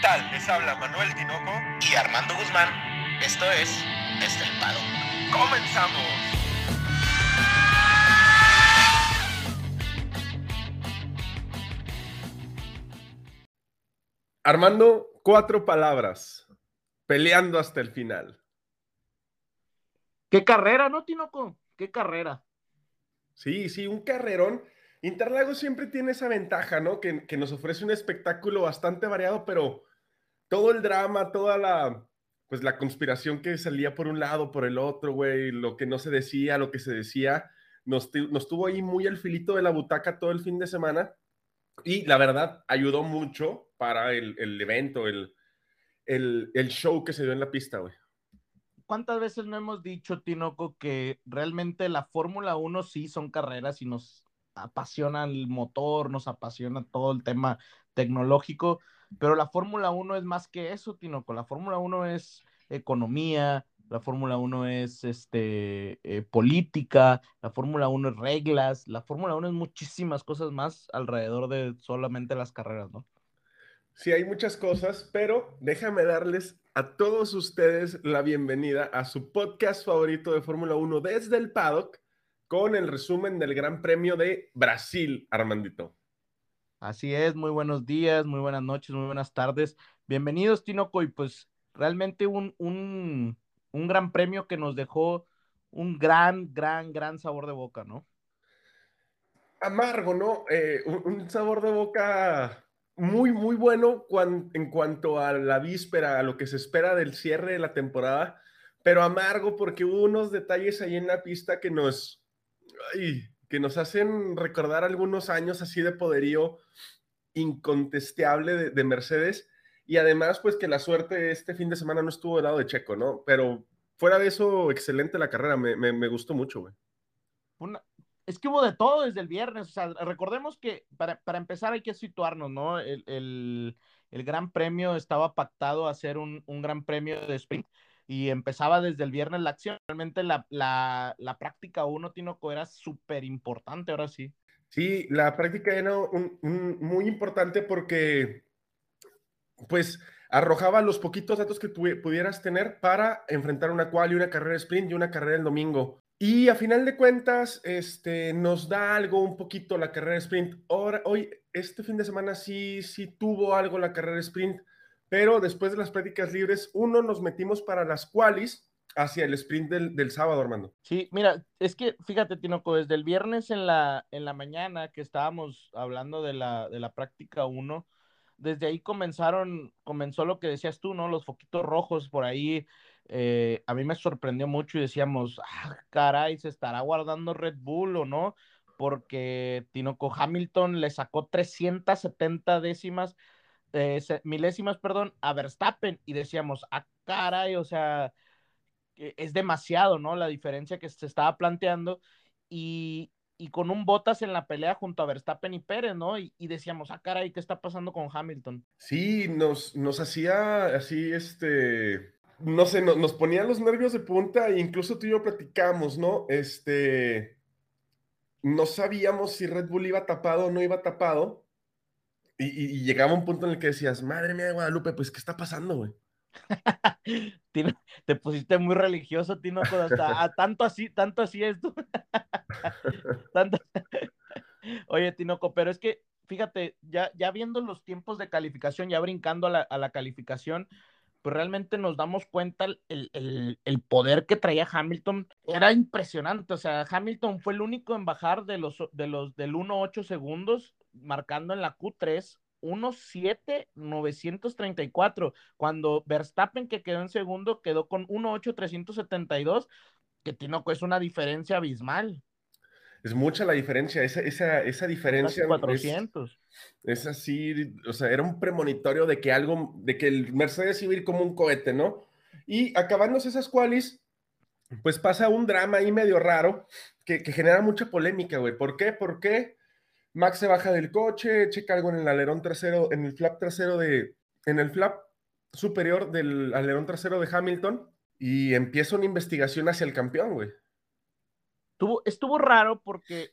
tal? Les habla Manuel Tinoco y Armando Guzmán. Esto es Desde el Pado. ¡Comenzamos! Armando, cuatro palabras. Peleando hasta el final. Qué carrera, ¿no, Tinoco? Qué carrera. Sí, sí, un carrerón. Interlagos siempre tiene esa ventaja, ¿no? Que, que, nos ofrece un espectáculo bastante variado, pero todo el drama, toda la, pues la conspiración que salía por un lado, por el otro, güey, lo que no se decía, lo que se decía, nos, tuvo ahí muy al filito de la butaca todo el fin de semana. Y la verdad, ayudó mucho para el, el evento, el, el, el show que se dio en la pista, güey. ¿cuántas veces no hemos dicho, Tinoco, que realmente la Fórmula 1 sí son carreras y nos apasiona el motor, nos apasiona todo el tema tecnológico, pero la Fórmula 1 es más que eso, Tinoco. La Fórmula 1 es economía, la Fórmula 1 es este, eh, política, la Fórmula 1 es reglas, la Fórmula 1 es muchísimas cosas más alrededor de solamente las carreras, ¿no? Sí, hay muchas cosas, pero déjame darles a todos ustedes la bienvenida a su podcast favorito de Fórmula 1 desde el paddock con el resumen del Gran Premio de Brasil, Armandito. Así es, muy buenos días, muy buenas noches, muy buenas tardes. Bienvenidos, Tinoco, y pues realmente un, un, un gran premio que nos dejó un gran, gran, gran sabor de boca, ¿no? Amargo, ¿no? Eh, un, sabor de boca muy, muy bueno en cuanto a la víspera, a lo que se espera del cierre de la temporada, pero amargo porque hubo unos detalles ahí en la pista que nos, que nos hacen recordar algunos años así de poderío incontestable de, de, Mercedes y además pues que la suerte este fin de semana no estuvo del lado de Checo, ¿no? Pero fuera de eso, excelente la carrera, me, me, me gustó mucho, güey. Una, es que hubo de todo desde el viernes. O sea, recordemos que para, para empezar hay que situarnos, ¿no? El, el, el, Gran Premio estaba pactado a ser un, un, Gran Premio de sprint y empezaba desde el viernes la acción. Realmente la, la, la práctica 1, Tinoco, era súper importante, ahora sí. Sí, la práctica era un, un, muy importante porque, pues, arrojaba los poquitos datos que pudieras tener para enfrentar una quali, una carrera sprint y una carrera el domingo. Y a final de cuentas, este, nos da algo un poquito la carrera sprint. Ahora, hoy, este fin de semana sí, sí tuvo algo la carrera sprint, pero después de las prácticas libres, uno nos metimos para las qualis hacia el sprint del, del sábado, Armando. Sí, mira, es que fíjate, Tinoco, desde el viernes en la, en la mañana que estábamos hablando de la, de la práctica 1, desde ahí comenzaron, comenzó lo que decías tú, ¿no? Los foquitos rojos por ahí, eh, a mí me sorprendió mucho y decíamos, ah, caray, se estará guardando Red Bull o no, porque Tinoco Hamilton le sacó 370 décimas, eh, milésimas, perdón, a Verstappen y decíamos, ah, caray, o sea, es demasiado, ¿no? La diferencia que se estaba planteando y, y con un Botas en la pelea junto a Verstappen y Pérez, ¿no? Y, decíamos, ah, caray, ¿qué está pasando con Hamilton? Sí, nos, nos hacía así, este, no sé, no, nos ponían los nervios de punta e incluso tú y yo platicamos, ¿no? Este, no sabíamos si Red Bull iba tapado o no iba tapado. Y, y, llegaba un punto en el que decías, madre mía, Guadalupe, pues, ¿qué está pasando, güey? te pusiste muy religioso, Tino, hasta, a, tanto así, tanto así es tú. tanto... Oye, Tinoco, pero es que, fíjate, ya, ya viendo los tiempos de calificación, ya brincando a la, a la calificación, pues realmente nos damos cuenta el, el, el, poder que traía Hamilton. Era impresionante. O sea, Hamilton fue el único en bajar de los, de los del 1.8 segundos, marcando en la Q3 1.7.934. Cuando Verstappen, que quedó en segundo, quedó con 1.8.372, que Tinoco es una diferencia abismal. Es mucha la diferencia, esa, esa, esa diferencia. 400. Es, es, así, o sea, era un premonitorio de que algo, de que el Mercedes iba a ir como un cohete, ¿no? Y acabándose esas qualis, pues pasa un drama ahí medio raro que, que genera mucha polémica, güey. ¿Por qué? Porque Max se baja del coche, checa algo en el alerón trasero, en el flap trasero de, en el flap superior del alerón trasero de Hamilton y empieza una investigación hacia el campeón, güey. Estuvo, raro porque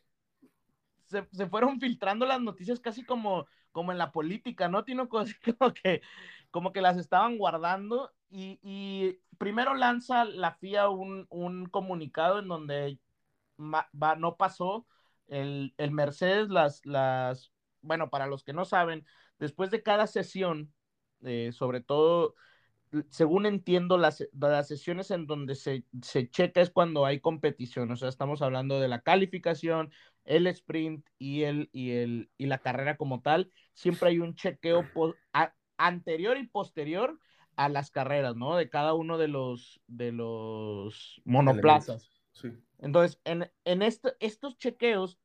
se, fueron filtrando las noticias casi como, como en la política, ¿no? Tiene como que, como que las estaban guardando y, primero lanza la FIA un, un comunicado en donde no pasó el, el Mercedes, las, las, bueno, para los que no saben, después de cada sesión, eh, sobre todo, según entiendo, las, las sesiones en donde se, se, checa es cuando hay competición, o sea, estamos hablando de la calificación, el sprint y, el, y, el, y la carrera como tal, siempre hay un chequeo anterior y posterior a las carreras, ¿no? De cada uno de los, de los monoplazas. Entonces, en, en estos chequeos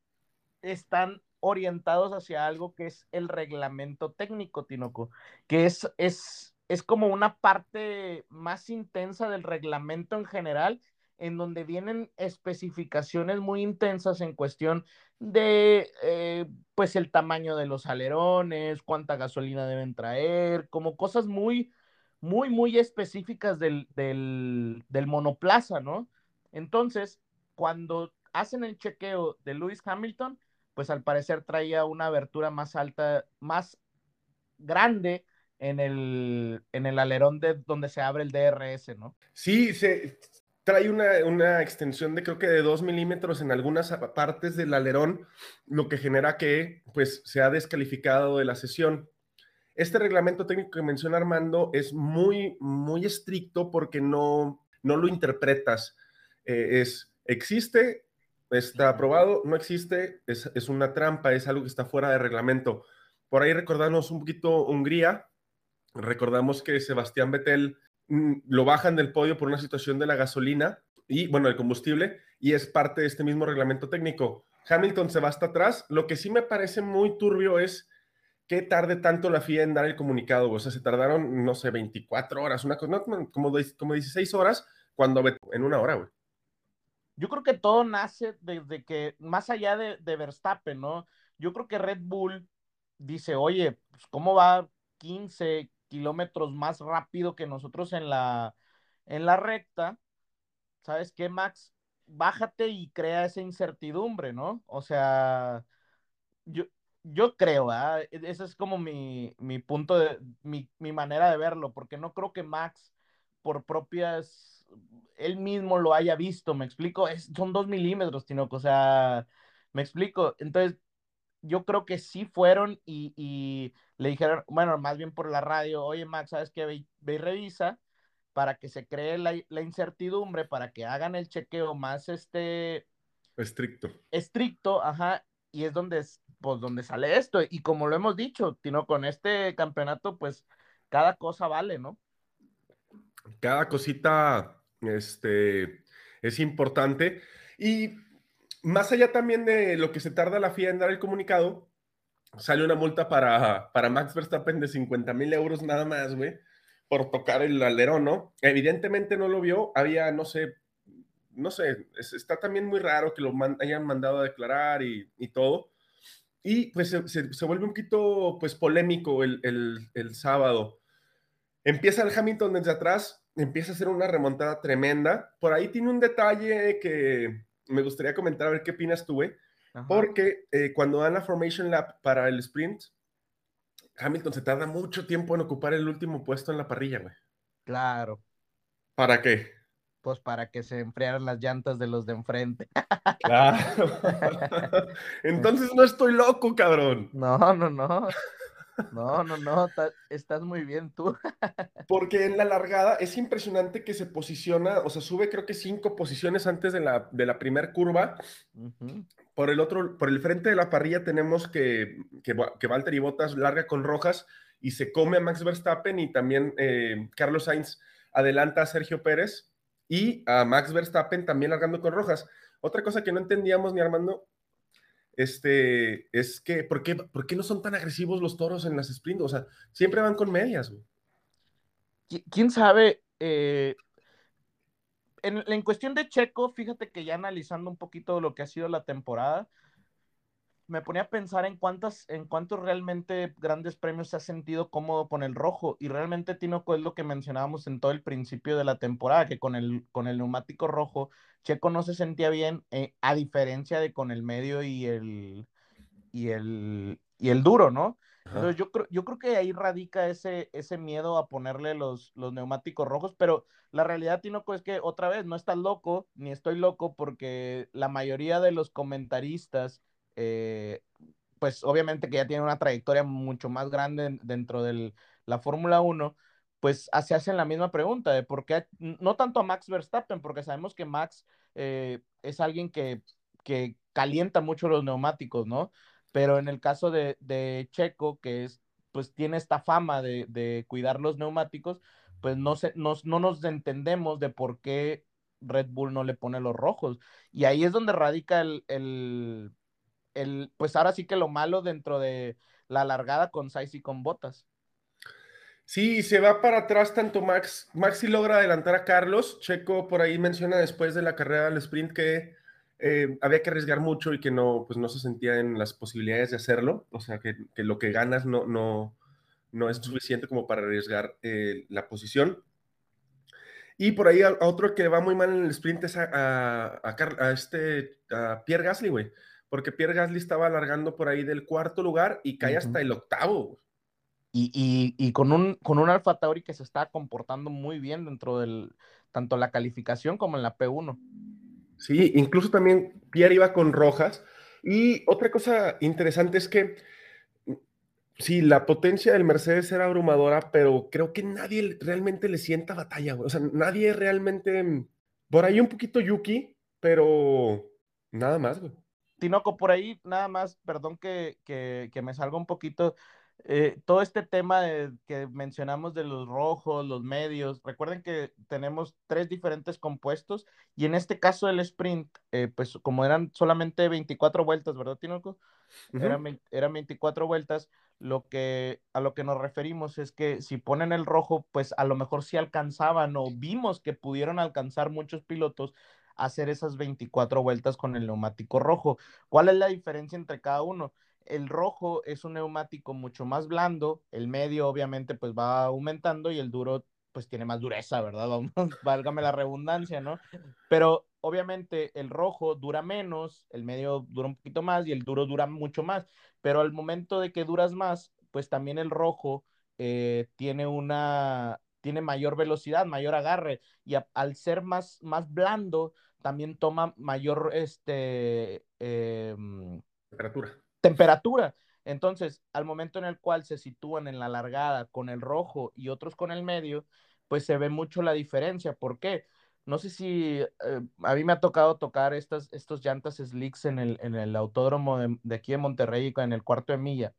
están orientados hacia algo que es el reglamento técnico, Tinoco, que es, es, es como una parte más intensa del reglamento en general, en donde vienen especificaciones muy intensas en cuestión de, eh, pues, el tamaño de los alerones, cuánta gasolina deben traer, como cosas muy, muy, muy específicas del, del monoplaza, ¿no? Entonces, cuando hacen el chequeo de Lewis Hamilton, pues al parecer traía una abertura más alta, más grande en el, en el alerón de donde se abre el DRS, ¿no? Sí, se trae una, una extensión de creo que de 2 milímetros en algunas partes del alerón, lo que genera que pues se ha descalificado de la sesión. Este reglamento técnico que menciona Armando es muy, muy estricto porque no, no lo interpretas. Eh, es, existe, está aprobado, no existe, es, una trampa, es algo que está fuera de reglamento. Por ahí recordamos un poquito Hungría, recordamos que Sebastián Vettel mm, lo bajan del podio por una situación de la gasolina y, bueno, el combustible, y es parte de este mismo reglamento técnico. Hamilton se va hasta atrás. Lo que sí me parece muy turbio es que tarde tanto la FIA en dar el comunicado. O sea, se tardaron, no sé, 24 horas, una cosa, como, como 16 horas, cuando en una hora, güey yo creo que todo nace desde que, más allá de, Verstappen, ¿no? Yo creo que Red Bull dice, oye, pues, ¿cómo va 15 kilómetros más rápido que nosotros en la, en la recta? ¿Sabes qué, Max? Bájate y crea esa incertidumbre, ¿no? O sea, yo, yo creo, ¿ah? ese es como mi, mi punto de, mi, mi manera de verlo, porque no creo que Max, por propias él mismo lo haya visto, me explico, es, son dos milímetros, Tinoco, o sea, me explico, entonces yo creo que sí fueron y, le dijeron, bueno, más bien por la radio, oye Max, ¿sabes qué? Ve, ve y revisa para que se cree la, la, incertidumbre, para que hagan el chequeo más este... Estricto. Estricto, ajá, y es donde, pues, donde sale esto, y como lo hemos dicho, Tino, con este campeonato, pues, cada cosa vale, ¿no? Cada cosita este, es importante. Y más allá también de lo que se tarda la FIA en dar el comunicado, sale una multa para, para Max Verstappen de 50 mil euros nada más, güey, por tocar el alerón, ¿no? Evidentemente no lo vio, había, no sé, no sé, está también muy raro que lo hayan mandado a declarar y, todo. Y pues se, vuelve un poquito, pues, polémico el, el sábado. Empieza el Hamilton desde atrás, empieza a ser una remontada tremenda. Por ahí tiene un detalle que me gustaría comentar, a ver qué opinas tú, güey. Porque eh, cuando dan la Formation Lap para el sprint, Hamilton se tarda mucho tiempo en ocupar el último puesto en la parrilla, güey. Claro. ¿Para qué? Pues para que se enfriaran las llantas de los de enfrente. Claro. Entonces no estoy loco, cabrón. No, no, no. No, no, no, estás muy bien tú. Porque en la largada es impresionante que se posiciona, o sea, sube creo que cinco posiciones antes de la, de la primer curva. Por el otro, por el frente de la parrilla tenemos que, que, que Valtteri Bottas larga con rojas y se come a Max Verstappen y también eh, Carlos Sainz adelanta a Sergio Pérez y a Max Verstappen también largando con rojas. Otra cosa que no entendíamos ni Armando este, es que, ¿por qué, ¿por qué no son tan agresivos los toros en las sprints? O sea, siempre van con medias, ¿Quién sabe? Eh, en, en, cuestión de Checo, fíjate que ya analizando un poquito lo que ha sido la temporada, me ponía a pensar en cuántas, en cuántos realmente grandes premios se ha sentido cómodo con el rojo. Y realmente, Tinoco, es lo que mencionábamos en todo el principio de la temporada, que con el, con el neumático rojo, Checo no se sentía bien, eh, a diferencia de con el medio y el, y el, y el duro, ¿no? Entonces yo creo, yo creo que ahí radica ese, ese miedo a ponerle los, los neumáticos rojos, pero la realidad, Tinoco, es que otra vez no estás loco, ni estoy loco, porque la mayoría de los comentaristas, eh, pues obviamente que ya tienen una trayectoria mucho más grande dentro de la Fórmula 1, pues se hacen la misma pregunta de por qué, no tanto a Max Verstappen, porque sabemos que Max eh, es alguien que, que calienta mucho los neumáticos, ¿no? Pero en el caso de, Checo, que es, pues tiene esta fama de, cuidar los neumáticos, pues no, se, nos, no nos entendemos de por qué Red Bull no le pone los rojos. Y ahí es donde radica el, el pues ahora sí que lo malo dentro de la largada con Sainz y con Botas. Sí, se va para atrás tanto Max. Max sí logra adelantar a Carlos. Checo por ahí menciona después de la carrera del sprint que eh, había que arriesgar mucho y que no, pues no se sentía en las posibilidades de hacerlo, o sea, que, que lo que ganas no, no, no es suficiente como para arriesgar eh, la posición. Y por ahí a, otro que va muy mal en el sprint es a, a, a este, a Pierre Gasly, güey, porque Pierre Gasly estaba alargando por ahí del cuarto lugar y cae hasta el octavo. Y, y, y, con, un, con un Alfa Tauri que se está comportando muy bien dentro del, tanto la calificación como en la P1. Sí, incluso también Pierre iba con rojas. Y otra cosa interesante es que mm, sí, la potencia del Mercedes era abrumadora, pero creo que nadie realmente le sienta batalla, O sea, nadie realmente. Mm, por ahí un poquito Yuki, pero nada más, güey. Tinoco, por ahí nada más, perdón que, que, que me salga un poquito. Eh, todo este tema de, que mencionamos de los rojos, los medios, recuerden que tenemos tres diferentes compuestos y en este caso el sprint, eh, pues como eran solamente 24 vueltas, ¿verdad, Tinoco? eran, eran 24 vueltas, lo que, a lo que nos referimos es que si ponen el rojo, pues a lo mejor sí alcanzaban o vimos que pudieron alcanzar muchos pilotos hacer esas 24 vueltas con el neumático rojo. ¿Cuál es la diferencia entre cada uno? el rojo es un neumático mucho más blando, el medio obviamente pues va aumentando y el duro pues tiene más dureza, ¿verdad? Válgame la redundancia, ¿no? Pero obviamente el rojo dura menos, el medio dura un poquito más y el duro dura mucho más, pero al momento de que duras más, pues también el rojo eh, tiene una, tiene mayor velocidad, mayor agarre y al ser más, más blando, también toma mayor, este, em, temperatura temperatura. Entonces, al momento en el cual se sitúan en la largada con el rojo y otros con el medio, pues se ve mucho la diferencia. ¿Por qué? No sé si eh, a mí me ha tocado tocar estas, estos llantas slicks en el, en el autódromo de, aquí de Monterrey, en el cuarto de milla.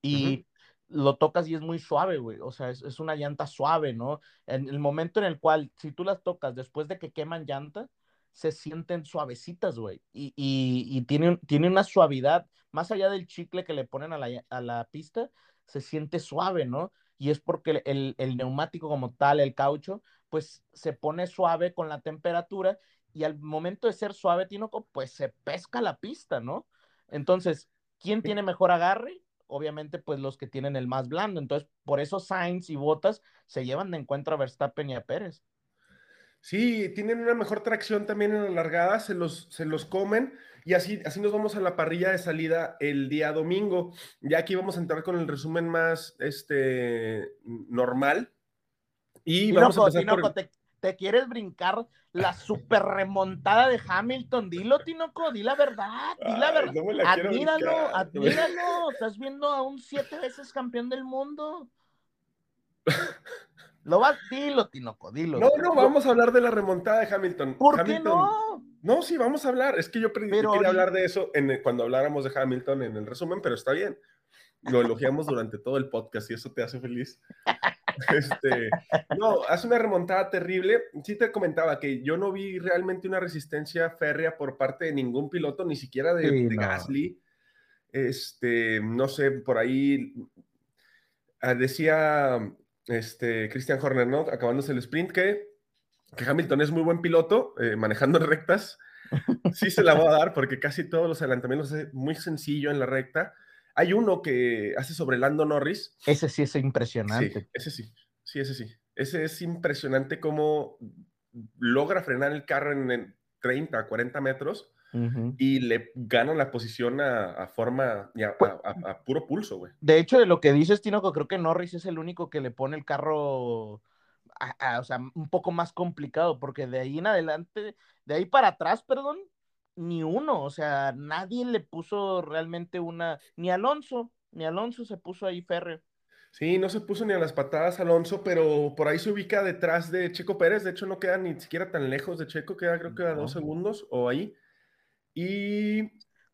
Y lo tocas y es muy suave, güey. O sea, es, es, una llanta suave, ¿no? En el momento en el cual, si tú las tocas después de que queman llanta, se sienten suavecitas, güey. Y, y, y tiene, tiene una suavidad, más allá del chicle que le ponen a la, a la pista, se siente suave, ¿no? Y es porque el, el, neumático como tal, el caucho, pues se pone suave con la temperatura y al momento de ser suave, Tinoco, pues se pesca la pista, ¿no? Entonces, ¿quién tiene mejor agarre? Obviamente, pues los que tienen el más blando. Entonces, por eso Sainz y Botas se llevan de encuentro a Verstappen y a Pérez. Sí, tienen una mejor tracción también en la largada, se los, se los comen y así, así nos vamos a la parrilla de salida el día domingo. Ya aquí vamos a entrar con el resumen más este, normal. Y vamos a empezar por... te, te, quieres brincar la super remontada de Hamilton? Dilo, Tinoco, di la verdad, di la verdad. No admíralo, admíralo. Estás viendo a un siete veces campeón del mundo. Lo vas, dilo, Tinoco, dilo. No, no, vamos a hablar de la remontada de Hamilton. ¿Por qué no? No, sí, vamos a hablar. Es que yo, quería hablar de eso en, cuando habláramos de Hamilton en el resumen, pero está bien. Lo elogiamos durante todo el podcast y eso te hace feliz. Este, no, hace una remontada terrible. Sí te comentaba que yo no vi realmente una resistencia férrea por parte de ningún piloto, ni siquiera de, Gasly. Este, no sé, por ahí ah, decía este, Christian Horner, ¿no? Acabándose el sprint, que, que Hamilton es muy buen piloto, eh, manejando rectas. Sí se la va a dar porque casi todos los adelantamientos es muy sencillo en la recta. Hay uno que hace sobre Lando Norris. Ese sí es impresionante. Sí, ese sí, sí, ese sí. Ese es impresionante cómo logra frenar el carro en, 30, 40 metros. Y le ganan la posición a, forma, pues a, puro pulso, güey. De hecho, de lo que dices, Tino, creo que Norris es el único que le pone el carro, o sea, un poco más complicado, porque de ahí en adelante, de ahí para atrás, perdón, ni uno, o sea, nadie le puso realmente una, ni Alonso, ni Alonso se puso ahí férreo. Sí, no se puso ni a las patadas Alonso, pero por ahí se ubica detrás de Checo Pérez. De hecho, no queda ni siquiera tan lejos de Checo, queda creo que a dos segundos o ahí. Y.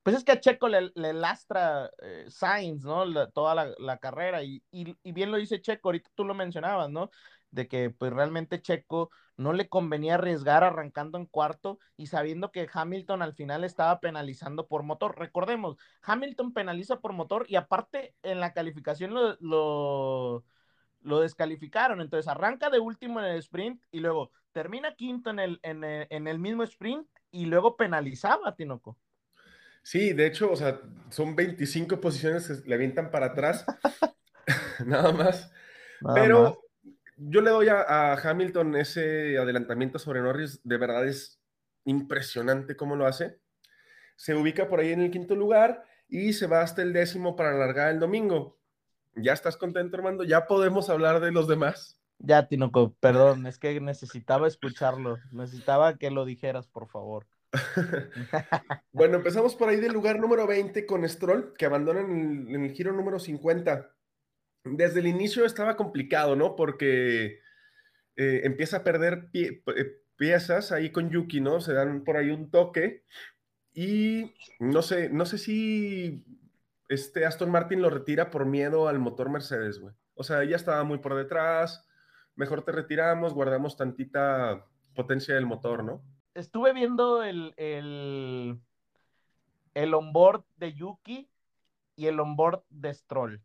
Pues es que a Checo le, lastra eh, Sainz, ¿no? toda la, carrera. Y, y, bien lo dice Checo, ahorita tú lo mencionabas, ¿no? De que pues realmente Checo no le convenía arriesgar arrancando en cuarto y sabiendo que Hamilton al final estaba penalizando por motor. Recordemos, Hamilton penaliza por motor y aparte en la calificación lo, lo, descalificaron. Entonces arranca de último en el sprint y luego termina quinto en el, en el, mismo sprint y luego penalizaba a Tinoco. Sí, de hecho, o sea, son 25 posiciones que le avientan para atrás. Nada más. Pero yo le doy a, Hamilton ese adelantamiento sobre Norris, de verdad es impresionante cómo lo hace. Se ubica por ahí en el quinto lugar y se va hasta el décimo para alargar el domingo. ¿Ya estás contento, Armando? ¿Ya podemos hablar de los demás? Ya, Tinoco, perdón, es que necesitaba escucharlo, necesitaba que lo dijeras, por favor. bueno, empezamos por ahí del lugar número 20 con Stroll, que abandona en el giro número 50 desde el inicio estaba complicado, ¿no? Porque eh, empieza a perder eh, piezas ahí con Yuki, ¿no? Se dan por ahí un toque y no sé, no sé si este Aston Martin lo retira por miedo al motor Mercedes, güey. O sea, ya estaba muy por detrás, mejor te retiramos, guardamos tantita potencia del motor, ¿no? Estuve viendo el, el, el onboard de Yuki y el onboard de Stroll.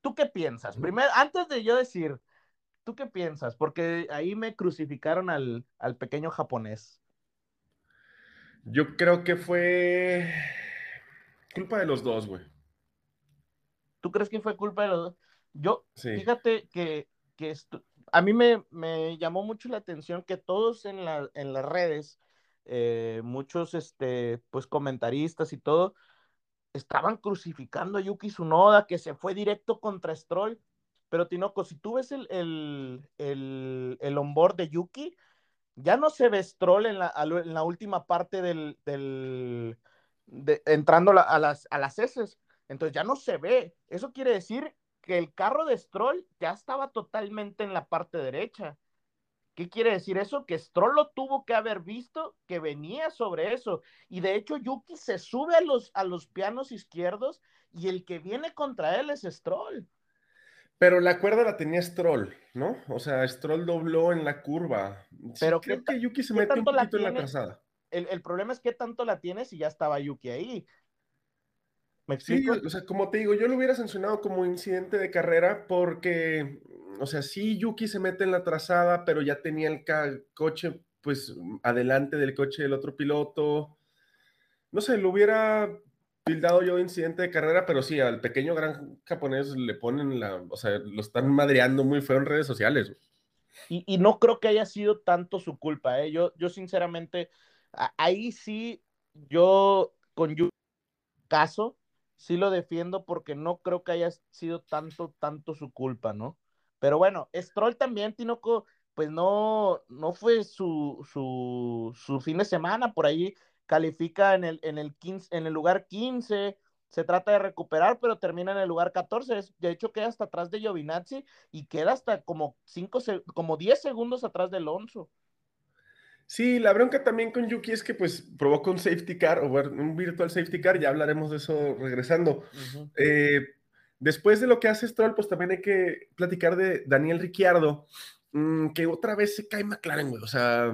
¿Tú qué piensas? Primero, antes de yo decir, ¿tú qué piensas? Porque ahí me crucificaron al, pequeño japonés. Yo creo que fue culpa de los dos, güey. ¿Tú crees que fue culpa de los dos? Yo, fíjate que, a mí me, llamó mucho la atención que todos en, la, en las redes, eh, muchos este, pues comentaristas y todo, estaban crucificando a Yuki Tsunoda, que se fue directo contra Stroll. Pero Tinoco, si tú ves el, el, el, el onboard de Yuki, ya no se ve Stroll en la, en la última parte del, del entrando a las, a las heces. Entonces ya no se ve. Eso quiere decir que el carro de Stroll ya estaba totalmente en la parte derecha. ¿Qué quiere decir eso? Que Stroll lo tuvo que haber visto, que venía sobre eso. Y de hecho, Yuki se sube a los, a los pianos izquierdos y el que viene contra él es Stroll. Pero la cuerda la tenía Stroll, ¿no? O sea, Stroll dobló en la curva. Pero creo que Yuki se mete un poquito en la trazada. El, el, problema es que tanto la tiene si ya estaba Yuki ahí. ¿Me explico? Sí, o sea, como te digo, yo lo hubiera sancionado como incidente de carrera porque o sea, sí, Yuki se mete en la trazada, pero ya tenía el coche, pues, adelante del coche del otro piloto. No sé, lo hubiera tildado yo de incidente de carrera, pero sí, al pequeño gran japonés le ponen la, o sea, lo están madreando muy feo en redes sociales. Y, no creo que haya sido tanto su culpa, ¿eh? Yo, yo sinceramente, ahí sí, yo con Yuki caso, sí lo defiendo porque no creo que haya sido tanto, tanto su culpa, ¿no? Pero bueno, Stroll también, Tinoco, pues no, no fue su, su, fin de semana, por ahí califica en el, en el, en el lugar 15, se trata de recuperar, pero termina en el lugar 14. De hecho, queda hasta atrás de Giovinazzi y queda hasta como, cinco, como 10 segundos atrás de Alonso. Sí, la bronca también con Yuki es que pues provoca un safety car o un virtual safety car, ya hablaremos de eso regresando. Después de lo que hace Stroll, pues también hay que platicar de Daniel Ricciardo, mm, que otra vez se cae McLaren, güey. O sea,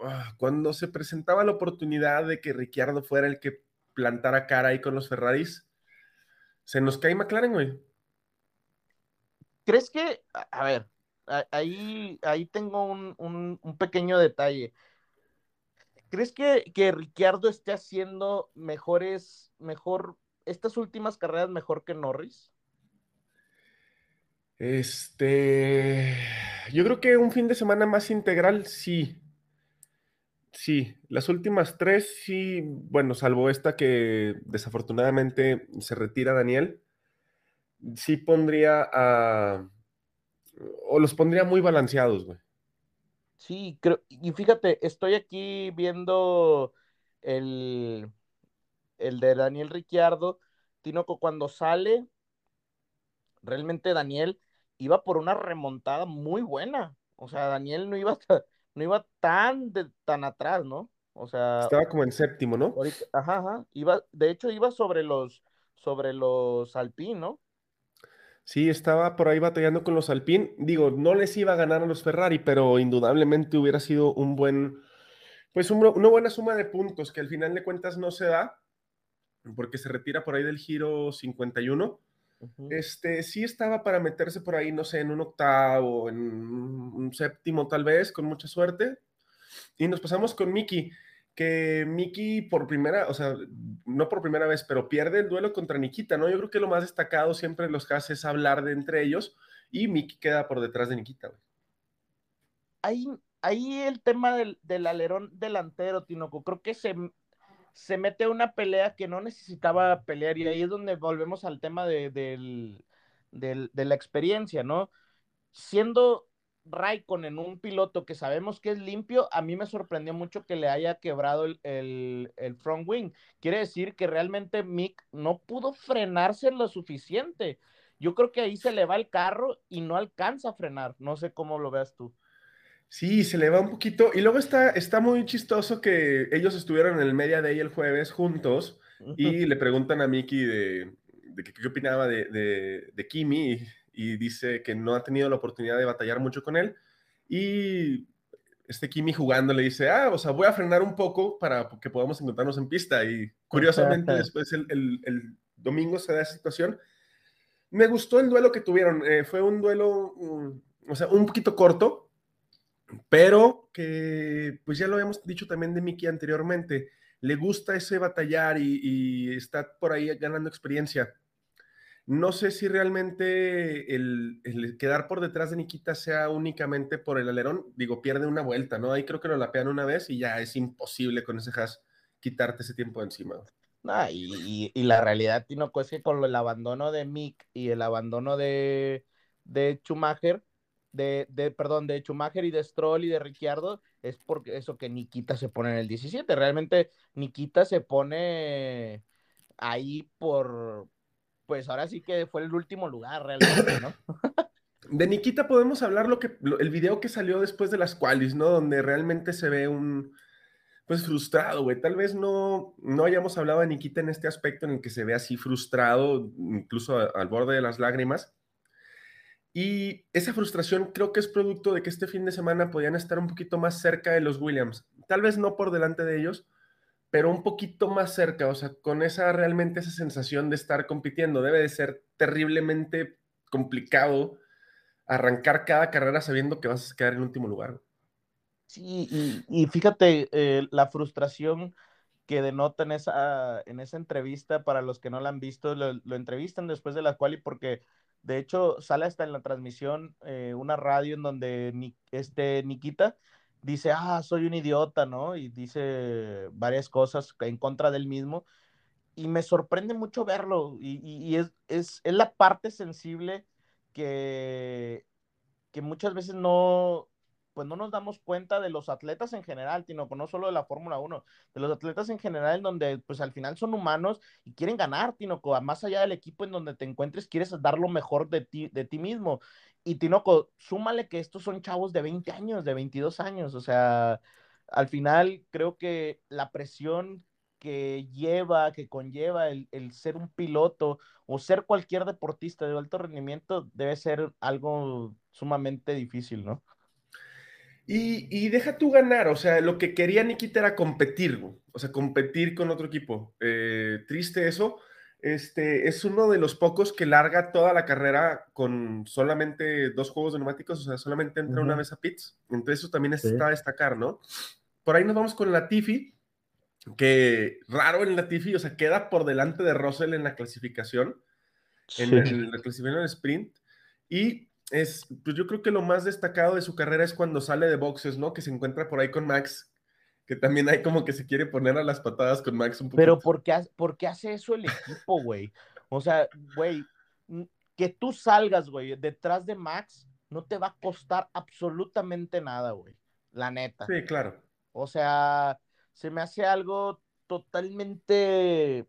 ah, cuando se presentaba la oportunidad de que Ricciardo fuera el que plantara cara ahí con los Ferraris, se nos cae McLaren, güey. ¿Crees que, a ver, ahí, ahí tengo un, pequeño detalle. ¿Crees que, que Ricciardo esté haciendo mejores, mejor estas últimas carreras mejor que Norris? Este, yo creo que un fin de semana más integral, sí. Sí, las últimas tres, sí, bueno, salvo esta que desafortunadamente se retira Daniel, sí pondría a... o los pondría muy balanceados, güey. Sí, creo, y fíjate, estoy aquí viendo el, el de Daniel Ricciardo, Tinoco, cuando sale, realmente Daniel iba por una remontada muy buena. O sea, Daniel no iba, no iba tan, de, tan atrás, ¿no? O sea. Estaba como en séptimo, ¿no? ajá, ajá. Iba, de hecho, iba sobre los, sobre los Alpine, ¿no? Sí, estaba por ahí batallando con los Alpine. Digo, no les iba a ganar a los Ferrari, pero indudablemente hubiera sido un buen, pues una buena suma de puntos que al final de cuentas no se da, porque se retira por ahí del giro 51. Este sí estaba para meterse por ahí, no sé, en un octavo, en un séptimo tal vez, con mucha suerte. Y nos pasamos con Miki, que Miki por primera, o sea, no por primera vez, pero pierde el duelo contra Nikita, ¿no? Yo creo que lo más destacado siempre en los casos es hablar de entre ellos y Miki queda por detrás de Nikita. Ahí, ahí el tema del, del alerón delantero, Tinoco, creo que se, se mete una pelea que no necesitaba pelear y ahí es donde volvemos al tema de, de la experiencia, ¿no? Siendo Raikkonen un piloto que sabemos que es limpio, a mí me sorprendió mucho que le haya quebrado el, el, front wing. Quiere decir que realmente Mick no pudo frenarse lo suficiente. Yo creo que ahí se le va el carro y no alcanza a frenar. No sé cómo lo veas tú. Sí, se le va un poquito. Y luego está, está muy chistoso que ellos estuvieron en el Media Day el jueves juntos y le preguntan a Miki de, qué, opinaba de, de, Kimi y, dice que no ha tenido la oportunidad de batallar mucho con él. Y este Kimi jugando le dice, ah, o sea, voy a frenar un poco para que podamos encontrarnos en pista. Y curiosamente después el, el, domingo se da esa situación. Me gustó el duelo que tuvieron. Eh, fue un duelo, mm, o sea, un poquito corto, pero que, pues ya lo habíamos dicho también de Miki anteriormente, le gusta ese batallar y, está por ahí ganando experiencia. No sé si realmente el, quedar por detrás de Nikita sea únicamente por el alerón. Digo, pierde una vuelta, ¿no? Ahí creo que lo lapean una vez y ya es imposible con ese hash quitarte ese tiempo de encima. y, la realidad, Tino, es que con el abandono de Mick y el abandono de, de Schumacher, de, perdón, de Schumacher y de Stroll y de Ricciardo, es porque eso que Nikita se pone en el 17. Realmente Nikita se pone ahí por, pues ahora sí que fue el último lugar realmente, ¿no? de Nikita podemos hablar lo que, el video que salió después de las qualis, ¿no? Donde realmente se ve un, pues frustrado, güey. Tal vez no, no hayamos hablado de Nikita en este aspecto en el que se ve así frustrado, incluso al borde de las lágrimas y esa frustración creo que es producto de que este fin de semana podían estar un poquito más cerca de los Williams. Tal vez no por delante de ellos, pero un poquito más cerca, o sea, con esa realmente esa sensación de estar compitiendo. Debe de ser terriblemente complicado arrancar cada carrera sabiendo que vas a quedar en último lugar. Sí, y, fíjate, eh, la frustración que denota en esa, en esa entrevista, para los que no la han visto, lo, entrevistan después de la cual y porque de hecho, sale hasta en la transmisión eh, una radio en donde este Nikita dice, ah, soy un idiota, ¿no? Y dice varias cosas en contra del mismo. Y me sorprende mucho verlo. Y, es, es, es, la parte sensible que, que muchas veces no, pues no nos damos cuenta de los atletas en general, sino no solo de la Fórmula 1, de los atletas en general, en donde pues al final son humanos y quieren ganar, Tinoco, más allá del equipo en donde te encuentres, quieres dar lo mejor de ti, de ti mismo. Y Tinoco, súmale que estos son chavos de 20 años, de 22 años, o sea, al final creo que la presión que lleva, que conlleva el, ser un piloto o ser cualquier deportista de alto rendimiento debe ser algo sumamente difícil, ¿no? Y, deja tú ganar, o sea, lo que quería Nikita era competir, o sea, competir con otro equipo. Eh, triste eso. Este es uno de los pocos que larga toda la carrera con solamente dos juegos de neumáticos, o sea, solamente entra una vez a pits. Entonces, eso también está a destacar, ¿no? Por ahí nos vamos con la Tiffy, que raro en la Tiffy, o sea, queda por delante de Russell en la clasificación, en, en la clasificación en sprint. Y es, pues yo creo que lo más destacado de su carrera es cuando sale de boxes, ¿no? Que se encuentra por ahí con Max, que también hay como que se quiere poner a las patadas con Max un poquito. Pero ¿por qué, por qué hace eso el equipo, güey? O sea, güey, que tú salgas, güey, detrás de Max, no te va a costar absolutamente nada, güey. La neta. Sí, claro. O sea, se me hace algo totalmente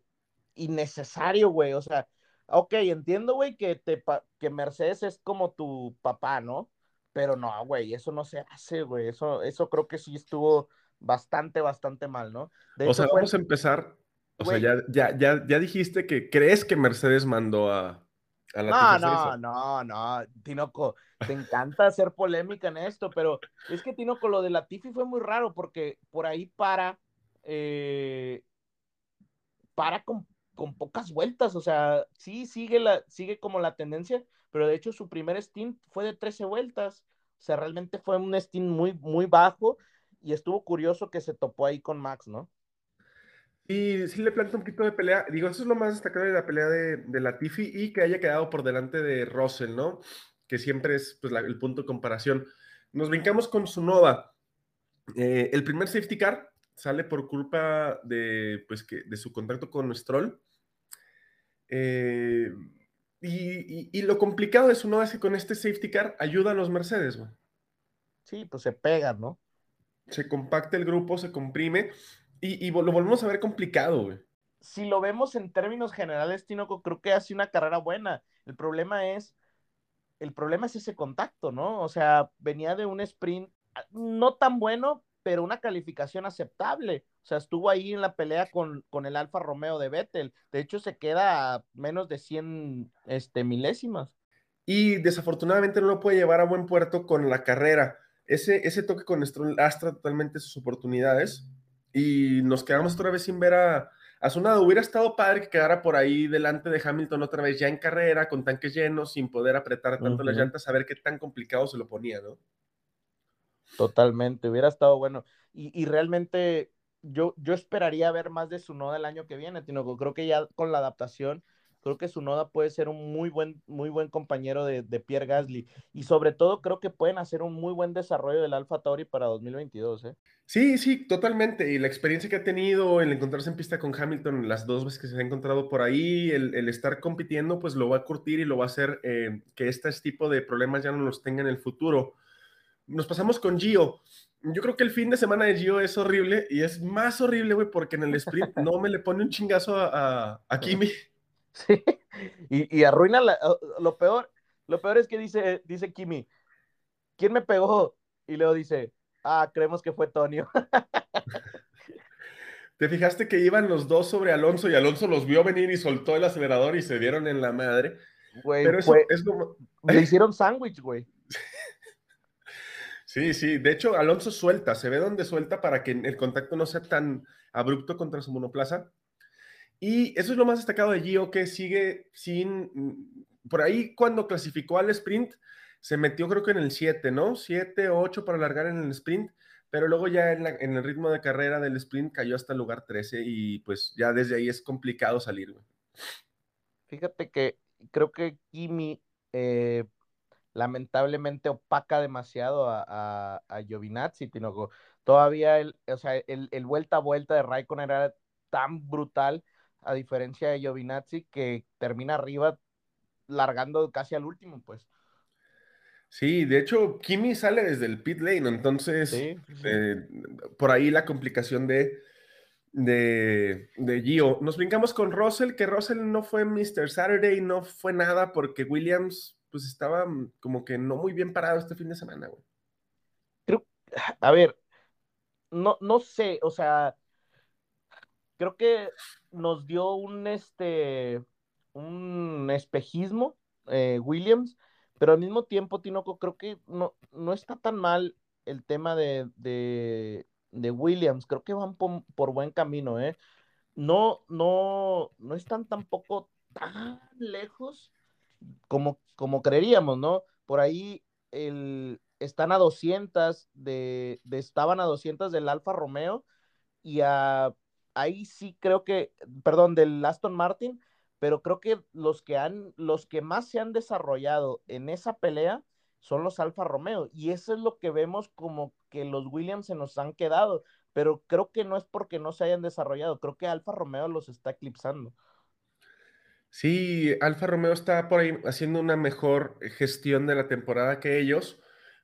innecesario, güey. O sea, ok, entiendo, güey, que, te que Mercedes es como tu papá, ¿no? Pero no, güey, eso no se hace, güey. Eso, eso creo que sí estuvo bastante, bastante mal, ¿no? o sea, vamos a empezar. O sea, ya, ya, ya, ya dijiste que crees que Mercedes mandó a, a la No, no, no, no, Tinoco, te encanta hacer polémica en esto, pero es que Tinoco, lo de la Tifi fue muy raro porque por ahí para, eh, para con, con, pocas vueltas, o sea, sí sigue, la, sigue como la tendencia, pero de hecho su primer stint fue de 13 vueltas, o sea, realmente fue un stint muy, muy bajo y estuvo curioso que se topó ahí con Max, ¿no? Y sí le planta un poquito de pelea. Digo, eso es lo más destacado de la pelea de, de Latifi y que haya quedado por delante de Russell, ¿no? Que siempre es pues, el punto de comparación. Nos brincamos con su Nova. Eh, el primer safety car sale por culpa de, pues, que, de su contacto con Stroll. Eh, y, y, lo complicado de su Nova es que con este safety car ayuda a los Mercedes, güey. Sí, pues se pegan, ¿no? Se compacta el grupo, se comprime y, lo volvemos a ver complicado, güey. Si lo vemos en términos generales, Tinoco, creo que hace una carrera buena. El problema es, el problema es ese contacto, ¿no? O sea, venía de un sprint ah, no tan bueno, pero una calificación aceptable. O sea, estuvo ahí en la pelea con, con el Alfa Romeo de Vettel. De hecho, se queda a menos de 100 este, milésimas. Y desafortunadamente no lo puede llevar a buen puerto con la carrera. Ese, ese toque con Stroll lastra totalmente sus oportunidades y nos quedamos otra vez sin ver a, a Sunada. Hubiera estado padre que quedara por ahí delante de Hamilton otra vez, ya en carrera, con tanques llenos, sin poder apretar tanto las llantas, a ver qué tan complicado se lo ponía, ¿no? Totalmente, hubiera estado bueno. Y, y realmente yo, yo esperaría ver más de Sunoda el año que viene, Tino. Creo que ya con la adaptación Creo que Sunoda puede ser un muy buen, muy buen compañero de, Pierre Gasly. Y sobre todo creo que pueden hacer un muy buen desarrollo del Alfa Tauri para 2022. ¿eh? Sí, sí, totalmente. Y la experiencia que ha tenido, el encontrarse en pista con Hamilton las dos veces que se ha encontrado por ahí, el, estar compitiendo, pues lo va a curtir y lo va a hacer eh, que este tipo de problemas ya no los tenga en el futuro. Nos pasamos con Gio. Yo creo que el fin de semana de Gio es horrible y es más horrible, güey, porque en el sprint no me le pone un chingazo a, a Kimi. Sí, y, arruina lo peor, lo peor es que dice, dice Kimi, ¿quién me pegó? Y luego dice, ah, creemos que fue Tonio. ¿Te fijaste que iban los dos sobre Alonso y Alonso los vio venir y soltó el acelerador y se dieron en la madre? Güey, Pero eso es como... Le hicieron sándwich, güey. Sí, sí, de hecho Alonso suelta, se ve donde suelta para que el contacto no sea tan abrupto contra su monoplaza y eso es lo más destacado de Gio, que sigue sin, mm, por ahí cuando clasificó al sprint, se metió creo que en el 7, ¿no? 7, 8 para alargar en el sprint, pero luego ya en, el ritmo de carrera del sprint cayó hasta el lugar 13 y pues ya desde ahí es complicado salir. Fíjate que creo que Kimi eh, lamentablemente opaca demasiado a, a, a Giovinazzi, Todavía el, o sea, el, el, vuelta a vuelta de Raikkonen era tan brutal a diferencia de Giovinazzi, que termina arriba largando casi al último, pues. Sí, de hecho, Kimi sale desde el pit lane, entonces eh, por ahí la complicación de, de, de, Gio. Nos brincamos con Russell, que Russell no fue Mr. Saturday, no fue nada porque Williams pues estaba como que no muy bien parado este fin de semana, güey. Creo, a ver, no, no sé, o sea, creo que nos dio un, este, un espejismo, eh, Williams, pero al mismo tiempo, Tinoco, creo que no, no está tan mal el tema de, de, Williams, creo que van por, buen camino, ¿eh? No, no, no están tampoco tan lejos como, como creeríamos, ¿no? Por ahí el, están a 200 de, de, estaban a 200 del Alfa Romeo y a ahí sí creo que, perdón, del Aston Martin, pero creo que los que han, los que más se han desarrollado en esa pelea son los Alfa Romeo, y eso es lo que vemos como que los Williams se nos han quedado, pero creo que no es porque no se hayan desarrollado, creo que Alfa Romeo los está eclipsando. Sí, Alfa Romeo está por ahí haciendo una mejor gestión de la temporada que ellos,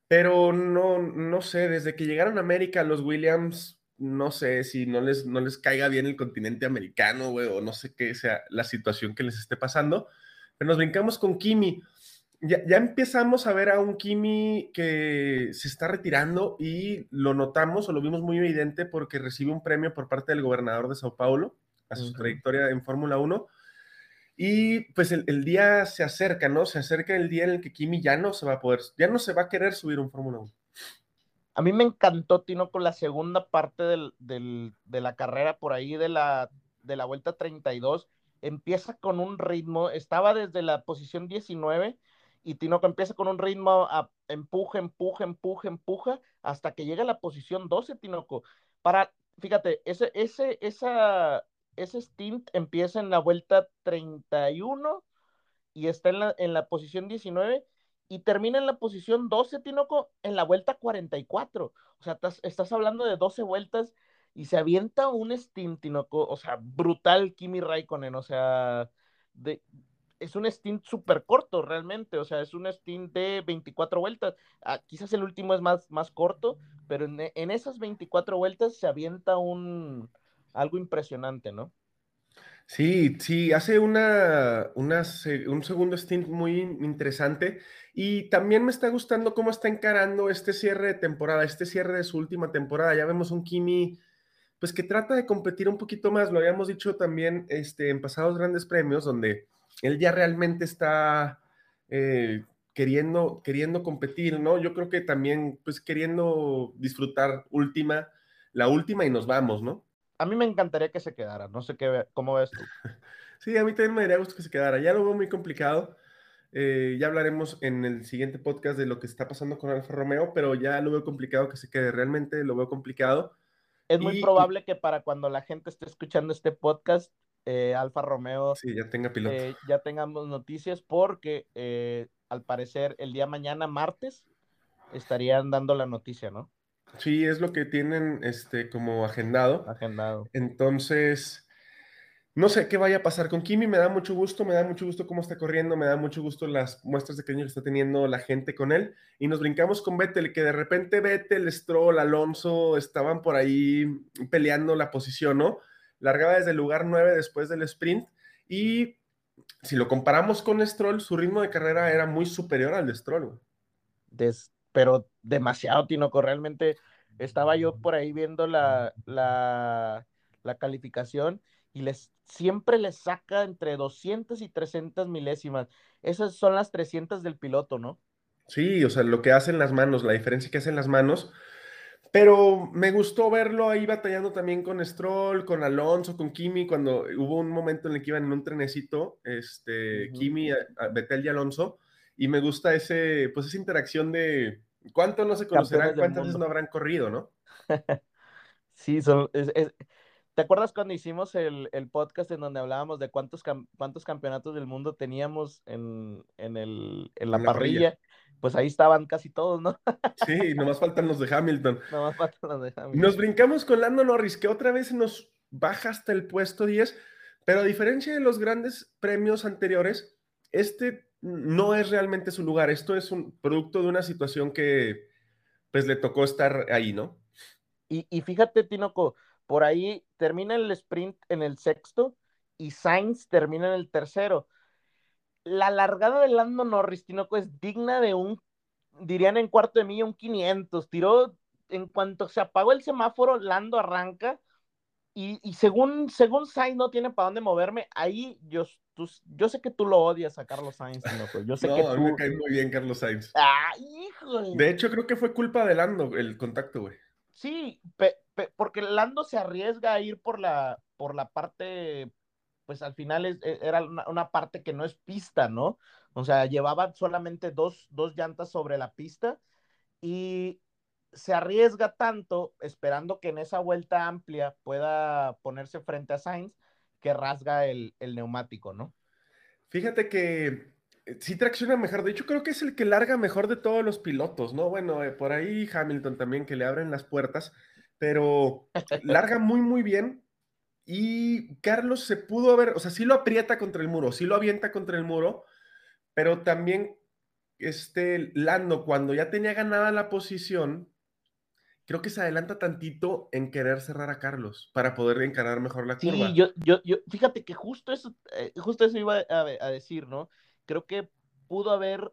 pero no, no sé, desde que llegaron a América los Williams, no sé si no les, no les caiga bien el continente americano, güey, o no sé qué sea la situación que les esté pasando, pero nos brincamos con Kimi. Ya, ya, empezamos a ver a un Kimi que se está retirando y lo notamos o lo vimos muy evidente porque recibe un premio por parte del gobernador de Sao Paulo a su uh -huh. trayectoria en Fórmula 1 y pues el, día se acerca, ¿no? Se acerca el día en el que Kimi ya no se va a poder, ya no se va a querer subir un Fórmula 1. A mí me encantó, Tino, con la segunda parte del, del, de la carrera por ahí de la, de la vuelta 32. Empieza con un ritmo, estaba desde la posición 19 y Tinoco empieza con un ritmo a empuja, empuja, empuja, empuja, hasta que llega a la posición 12, Tinoco. Para, fíjate, ese, ese, esa, ese stint empieza en la vuelta 31 y está en la, en la posición 19 y termina en la posición 12, Tinoco, en la vuelta 44. O sea, estás, estás hablando de 12 vueltas y se avienta un stint, Tinoco, o sea, brutal Kimi Raikkonen, o sea, de, es un stint súper corto realmente, o sea, es un stint de 24 vueltas. Ah, quizás el último es más, más corto, pero en, en esas 24 vueltas se avienta un algo impresionante, ¿no? Sí, sí, hace una, una, un segundo stint muy interesante y también me está gustando cómo está encarando este cierre de temporada, este cierre de su última temporada. Ya vemos un Kimi, pues que trata de competir un poquito más, lo habíamos dicho también este, en pasados grandes premios, donde él ya realmente está eh, queriendo, queriendo competir, ¿no? Yo creo que también, pues queriendo disfrutar última, la última y nos vamos, ¿no? A mí me encantaría que se quedara. No sé qué, cómo ves tú. Sí, a mí también me daría gusto que se quedara. Ya lo veo muy complicado. Eh, ya hablaremos en el siguiente podcast de lo que está pasando con Alfa Romeo, pero ya lo veo complicado que se quede. Realmente lo veo complicado. Es muy y, probable que para cuando la gente esté escuchando este podcast, eh, Alfa Romeo sí, ya tenga piloto. Eh, ya tengamos noticias porque al parecer el día mañana, martes, estarían dando la noticia, ¿no? Sí, es lo que tienen este, como agendado. Agendado. Entonces, no sé qué vaya a pasar con Kimi. Me da mucho gusto, me da mucho gusto cómo está corriendo, me da mucho gusto las muestras de cariño que está teniendo la gente con él. Y nos brincamos con Vettel, que de repente Vettel, Stroll, Alonso estaban por ahí peleando la posición, ¿no? Largaba desde el lugar 9 después del sprint. Y si lo comparamos con Stroll, su ritmo de carrera era muy superior al de Stroll. Des pero demasiado, Tinoco. Realmente estaba yo por ahí viendo la, la, la, calificación y les siempre les saca entre 200 y 300 milésimas. Esas son las 300 del piloto, ¿no? Sí, o sea, lo que hacen las manos, la diferencia que hacen las manos. Pero me gustó verlo ahí batallando también con Stroll, con Alonso, con Kimi, cuando hubo un momento en el que iban en un trenecito, este, uh -huh. Kimi, Betel y Alonso, y me gusta ese, pues esa interacción de cuánto no se conocerán, cuántas veces no habrán corrido, ¿no? sí, son, es, es, ¿te acuerdas cuando hicimos el, el, podcast en donde hablábamos de cuántos, cuántos campeonatos del mundo teníamos en, en, el, en la, en parrilla? la parrilla? Pues ahí estaban casi todos, ¿no? sí, nomás faltan los de Hamilton. Nomás faltan los de Hamilton. Nos brincamos con Lando Norris, que otra vez nos baja hasta el puesto 10, pero a diferencia de los grandes premios anteriores, este no es realmente su lugar. Esto es un producto de una situación que pues le tocó estar ahí, ¿no? Y, y fíjate, Tinoco, por ahí termina el sprint en el sexto y Sainz termina en el tercero. La largada de Lando Norris, Tinoco, es digna de un, dirían en cuarto de milla, un 500. Tiró, en cuanto se apagó el semáforo, Lando arranca. Y, y según, según Sainz no tiene para dónde moverme, ahí yo Tú, yo sé que tú lo odias a Carlos Sainz, ¿no? Yo sé no, que a tú... mí me cae muy bien Carlos Sainz. ¡Ah, híjole! De hecho, creo que fue culpa de Lando el contacto, güey. Sí, pe, pe, porque Lando se arriesga a ir por la, por la parte, pues al final es, e, era una, una, parte que no es pista, ¿no? O sea, llevaba solamente dos, dos llantas sobre la pista y se arriesga tanto esperando que en esa vuelta amplia pueda ponerse frente a Sainz que rasga el, el, neumático, ¿no? Fíjate que eh, sí tracciona mejor. De hecho, creo que es el que larga mejor de todos los pilotos, ¿no? Bueno, eh, por ahí Hamilton también, que le abren las puertas. pero larga muy, muy bien. Y Carlos se pudo haber, o sea, sí lo aprieta contra el muro, sí lo avienta contra el muro, pero también este Lando, cuando ya tenía ganada la posición, creo que se adelanta tantito en querer cerrar a Carlos para poder encarar mejor la curva. Sí, yo, yo, yo, fíjate que justo eso, eh, justo eso iba a, decir, ¿no? Creo que pudo haber,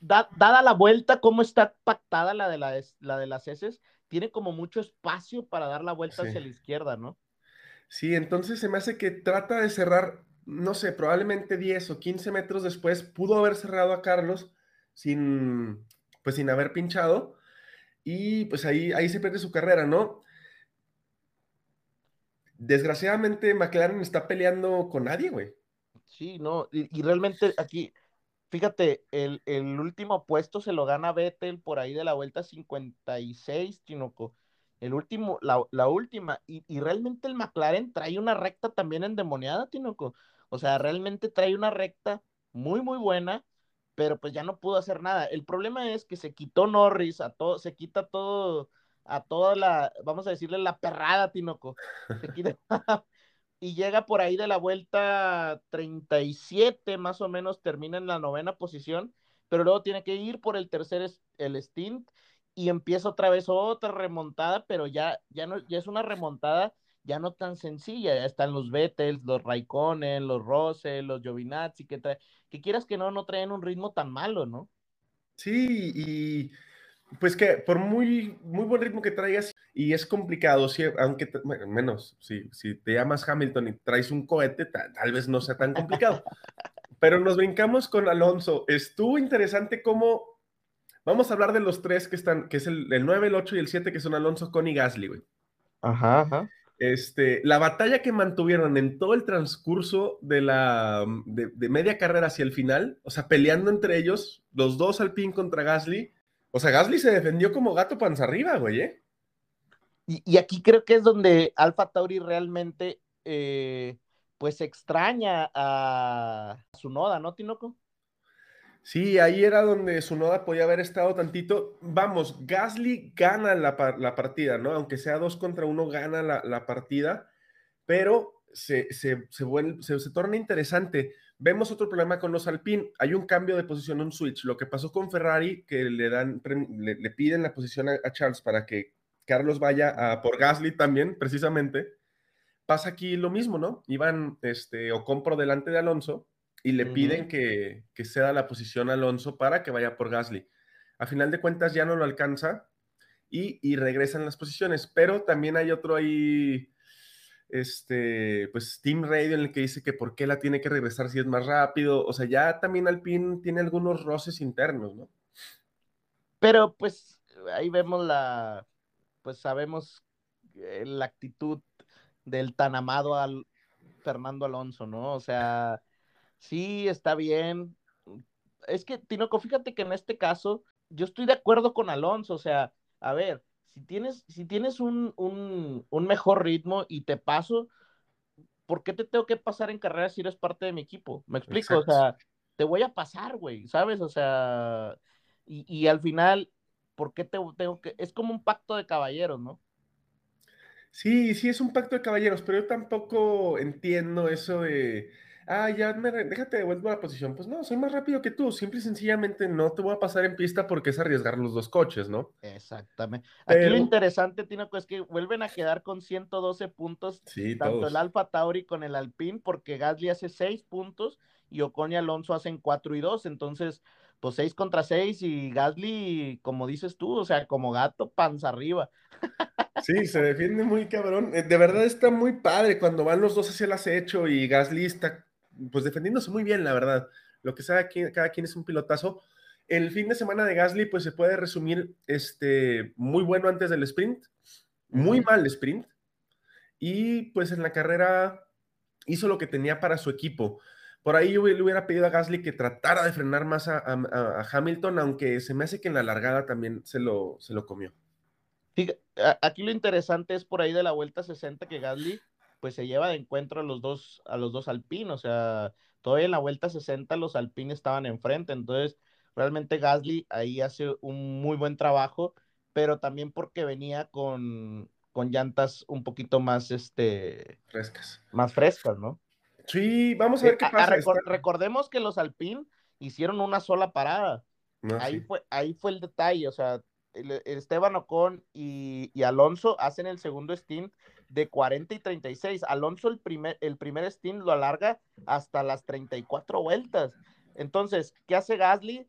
dada la vuelta, cómo está pactada la de, la, la de las heces, tiene como mucho espacio para dar la vuelta hacia la izquierda, ¿no? Sí, entonces se me hace que trata de cerrar, no sé, probablemente 10 o 15 metros después, pudo haber cerrado a Carlos sin, pues sin haber pinchado, y pues ahí, ahí se pierde su carrera, ¿no? Desgraciadamente McLaren está peleando con nadie, güey. Sí, no, y, realmente aquí, fíjate, el, último puesto se lo gana Vettel por ahí de la vuelta 56, Chinoco. El último, la, última, y, y, realmente el McLaren trae una recta también endemoniada, Tinoco. O sea, realmente trae una recta muy, muy buena pero pues ya no pudo hacer nada. El problema es que se quitó Norris, a todo, se quita todo, a toda la, vamos a decirle la perrada, Tinoco. y llega por ahí de la vuelta 37, más o menos, termina en la novena posición, pero luego tiene que ir por el tercer, el stint, y empieza otra vez otra remontada, pero ya, ya, no, ya es una remontada ya no tan sencilla, ya están los Vettels, los Raikkonen, los Rose, los Giovinazzi, que, que quieras que no, no traen un ritmo tan malo, ¿no? Sí, y pues que por muy, muy buen ritmo que traigas, y es complicado, si, aunque menos, si, si te llamas Hamilton y traes un cohete, tal, vez no sea tan complicado. Pero nos brincamos con Alonso. Estuvo interesante cómo, vamos a hablar de los tres que están, que es el, el 9, el 8 y el 7, que son Alonso, Con y Gasly, güey. Ajá, ajá. Este, la batalla que mantuvieron en todo el transcurso de la de, media carrera hacia el final, o sea, peleando entre ellos, los dos al pin contra Gasly. O sea, Gasly se defendió como gato panza arriba, güey, ¿eh? Y, aquí creo que es donde Alfa Tauri realmente, eh, pues, extraña a su noda, ¿no, Tinoco? Sí, ahí era donde su noda podía haber estado tantito. Vamos, Gasly gana la, partida, ¿no? Aunque sea dos contra uno, gana la, partida, pero se, se, se, torna interesante. Vemos otro problema con los Alpine. Hay un cambio de posición, un switch. Lo que pasó con Ferrari, que le dan, le, piden la posición a, Charles para que Carlos vaya por Gasly también, precisamente. Pasa aquí lo mismo, ¿no? Iban, este, o compro delante de Alonso y le piden que, que ceda la posición a Alonso para que vaya por Gasly. A final de cuentas ya no lo alcanza y, y regresan las posiciones, pero también hay otro ahí, este, pues Team Radio en el que dice que por qué la tiene que regresar si es más rápido, o sea, ya también Alpine tiene algunos roces internos, ¿no? Pero pues ahí vemos la, pues sabemos eh, la actitud del tan amado al Fernando Alonso, ¿no? O sea, sí, está bien. Es que, Tinoco, fíjate que en este caso, yo estoy de acuerdo con Alonso, o sea, a ver, si tienes, si tienes un, un, mejor ritmo y te paso, ¿por qué te tengo que pasar en carrera si eres parte de mi equipo? ¿Me explico? O sea, te voy a pasar, güey, ¿sabes? O sea, y, y, al final, ¿por qué te tengo que...? Es como un pacto de caballeros, ¿no? Sí, sí, es un pacto de caballeros, pero yo tampoco entiendo eso de ah, ya, me, déjate devuelvo la posición. Pues no, soy más rápido que tú. Simple y sencillamente no te voy a pasar en pista porque es arriesgar los dos coches, ¿no? Exactamente. Aquí lo interesante, Tino, es que vuelven a quedar con 112 puntos, tanto el Alfa Tauri con el Alpine, porque Gasly hace 6 puntos y Ocon y Alonso hacen 4 y 2. Entonces, pues 6 contra 6 y Gasly, como dices tú, o sea, como gato, panza arriba. Sí, se defiende muy cabrón. Eh, de verdad está muy padre cuando van los dos hacia el acecho y Gasly está pues defendiéndose muy bien, la verdad. Lo que sabe cada quien es un pilotazo. El fin de semana de Gasly, pues se puede resumir este, muy bueno antes del sprint, muy mal sprint, y pues en la carrera hizo lo que tenía para su equipo. Por ahí yo le hubiera pedido a Gasly que tratara de frenar más a, Hamilton, aunque se me hace que en la largada también se lo, se lo comió. Aquí lo interesante es por ahí de la vuelta 60 que Gasly pues se lleva de encuentro a los dos, a los dos alpinos, o sea, todavía en la vuelta 60 los alpines estaban enfrente, entonces realmente Gasly ahí hace un muy buen trabajo pero también porque venía con, con llantas un poquito más, este, Frescas. más frescas, ¿no? Sí, vamos a ver Eh, qué a- a pasa. recor- Está- recordemos que los Alpine hicieron una sola parada. No, ahí, Ah, sí. fue, ahí fue el detalle, o sea, Esteban Ocon y, y Alonso hacen el segundo stint de 40 y 36. Alonso el primer, el primer stint lo alarga hasta las 34 vueltas. Entonces, ¿qué hace Gasly?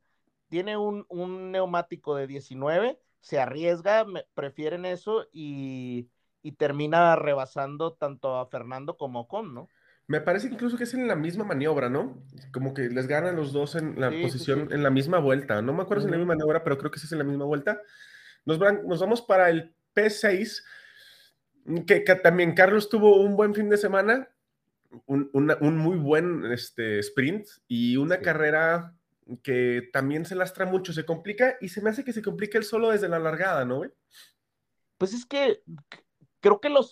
Tiene un, un neumático de 19, se arriesga, me- prefieren eso y, y termina rebasando tanto a Fernando como a Ocon, ¿no? Me parece incluso que es en la misma maniobra, ¿no? Como que les ganan los dos en la Sí, posición, sí. en la misma vuelta. No me acuerdo si en la misma maniobra, pero creo que sí es en la misma vuelta. Nos, van- nos vamos para el P6, que, que también Carlos tuvo un buen fin de semana, un, una- un muy buen este, sprint y una Sí. carrera que también se lastra mucho, se complica y se me hace que se complica el solo desde la largada, ¿no? güey? Pues es que creo que los...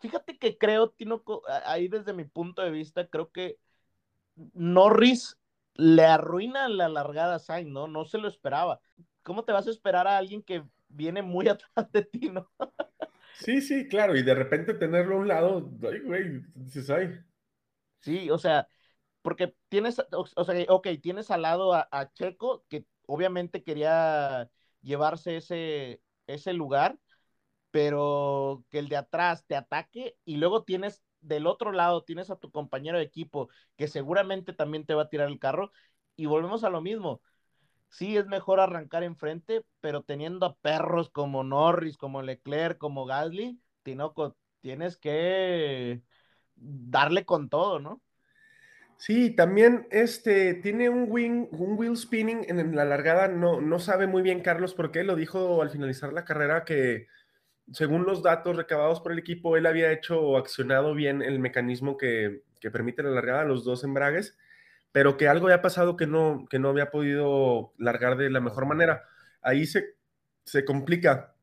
Fíjate que creo, Tinoco, a- ahí desde mi punto de vista, creo que Norris le arruina la largada a Sainz, ¿no? No se lo esperaba. ¿Cómo te vas a esperar a alguien que viene muy atrás de ti, no? Sí, sí, claro, y de repente tenerlo a un lado, ay, güey, dices, ay. Sí, o sea, porque tienes, o, o sea, ok, tienes al lado a, a Checo, que obviamente quería llevarse ese, ese lugar, pero que el de atrás te ataque y luego tienes del otro lado, tienes a tu compañero de equipo que seguramente también te va a tirar el carro y volvemos a lo mismo. Sí, es mejor arrancar enfrente, pero teniendo a perros como Norris, como Leclerc, como Gasly, Tinoco, tienes que darle con todo, ¿no? Sí, también este tiene un wing, un wheel spinning en, la largada. No, no sabe muy bien Carlos por qué. Lo dijo al finalizar la carrera que, según los datos recabados por el equipo, él había hecho o accionado bien el mecanismo que, que permite la largada, los dos embragues, pero que algo había pasado que no, que no había podido largar de la mejor manera. Ahí se, se complica.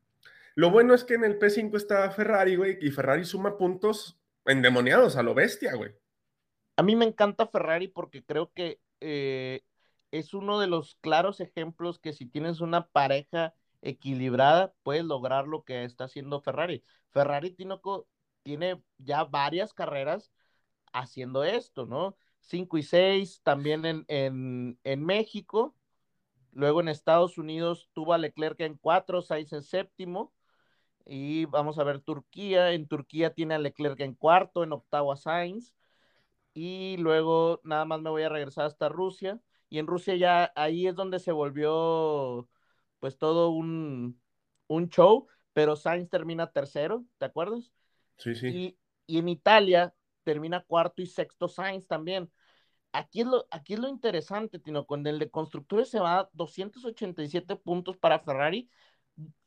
Lo bueno es que en el P5 está Ferrari, güey, y Ferrari suma puntos endemoniados a lo bestia, güey. A mí me encanta Ferrari porque creo que eh, es uno de los claros ejemplos que si tienes una pareja equilibrada, puedes lograr lo que está haciendo Ferrari. Ferrari Tinoco tiene ya varias carreras haciendo esto, ¿no? 5 y 6, también en, en, en México. Luego en Estados Unidos tuvo a Leclerc en 4, Sainz en séptimo. Y vamos a ver Turquía. En Turquía tiene a Leclerc en cuarto, en octavo a Sainz. Y luego nada más me voy a regresar hasta Rusia. Y en Rusia ya ahí es donde se volvió pues todo un, un show. Pero Sainz termina tercero, ¿te acuerdas? Sí, sí. Y, y en Italia termina cuarto y sexto Sainz también. Aquí es lo, aquí es lo interesante, Tino, con el de constructores se va a 287 puntos para Ferrari.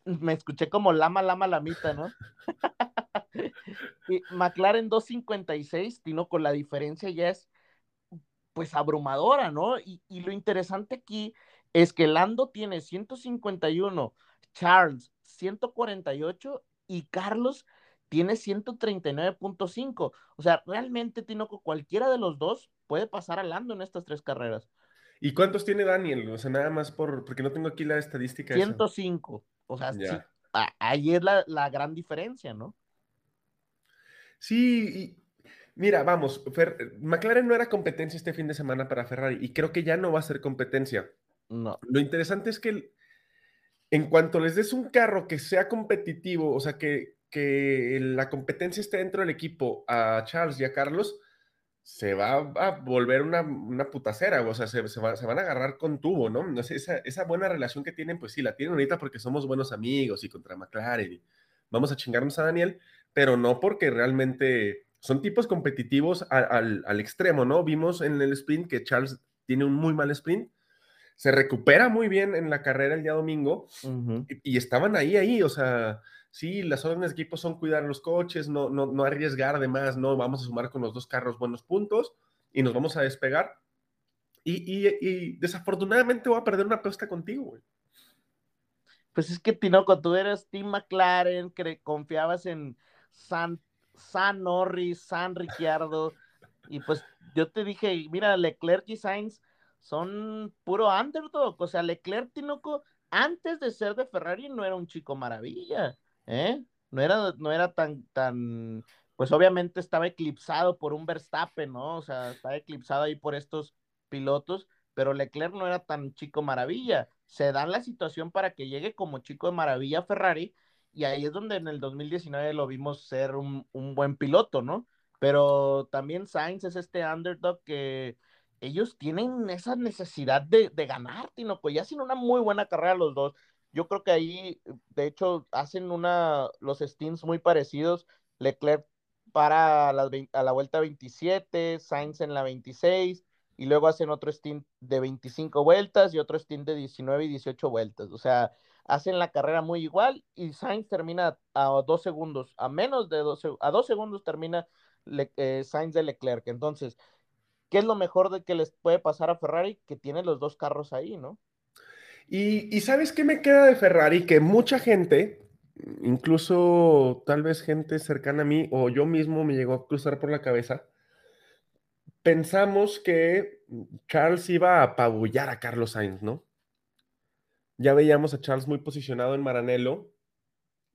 Me escuché como lama, lama, lamita, ¿no? y McLaren 256, Tino, con la diferencia ya es pues abrumadora, ¿no? Y, y lo interesante aquí es que Lando tiene 151, Charles 148 y Carlos tiene 139.5. O sea, realmente, Tinoco, cualquiera de los dos puede pasar a Lando en estas tres carreras. ¿Y cuántos tiene Daniel? O sea, nada más por, porque no tengo aquí la estadística. esa. 105. O sea, Ya. sí, a- ahí es la, la gran diferencia, ¿no? Sí, y mira, vamos, Fer- McLaren no era competencia este fin de semana para Ferrari y creo que ya no va a ser competencia. No. Lo interesante es que el- en cuanto les des un carro que sea competitivo, o sea, que, que la competencia esté dentro del equipo a Charles y a Carlos, se va a volver una, una putacera, o sea, se, se va- se van a agarrar con tubo, ¿no? No sé, esa, esa buena relación que tienen, pues sí, la tienen ahorita porque somos buenos amigos y contra McLaren y vamos a chingarnos a Daniel, pero no porque realmente son tipos competitivos al, al extremo, ¿no? Vimos en el sprint que Charles tiene un muy mal sprint, se recupera muy bien en la carrera el día domingo y, y estaban ahí, ahí, o sea, sí, las órdenes de equipo son cuidar los coches, no, no, no arriesgar de más, no, vamos a sumar con los dos carros buenos puntos y nos vamos a despegar. Y, y- y desafortunadamente voy a perder una apuesta contigo, güey. Pues es que, Tinoco, tú eres Team McLaren, que confiabas en San, San Norris, San Ricciardo, y pues yo te dije, mira, Leclerc y Sainz son puro underdog, o sea, Leclerc, Tinoco, antes de ser de Ferrari no era un chico maravilla, ¿eh? No era, no era tan, tan, pues obviamente estaba eclipsado por un Verstappen, ¿no? O sea, estaba eclipsado ahí por estos pilotos, pero Leclerc no era tan chico maravilla. Se da la situación para que llegue como chico de maravilla Ferrari, y ahí es donde en el 2019 lo vimos ser un, un buen piloto, ¿no? Pero también Sainz es este underdog que ellos tienen esa necesidad de, de ganar, Tinoco, y hacen una muy buena carrera los dos. Yo creo que ahí, de hecho, hacen una, los stints muy parecidos. Leclerc para la, a la vuelta 27, Sainz en la 26, y luego hacen otro stint de 25 vueltas y otro stint de 19 y 18 vueltas. O sea, hacen la carrera muy igual y Sainz termina a dos segundos, a menos de dos, a dos segundos termina eh, Sainz de Leclerc. Entonces, ¿qué es lo mejor de que les puede pasar a Ferrari? Que tiene los dos carros ahí, ¿no? Y, ¿sabes qué me queda de Ferrari? Que mucha gente, incluso tal vez gente cercana a mí o yo mismo me llegó a cruzar por la cabeza, pensamos que Charles iba a apabullar a Carlos Sainz, ¿no? Ya veíamos a Charles muy posicionado en Maranello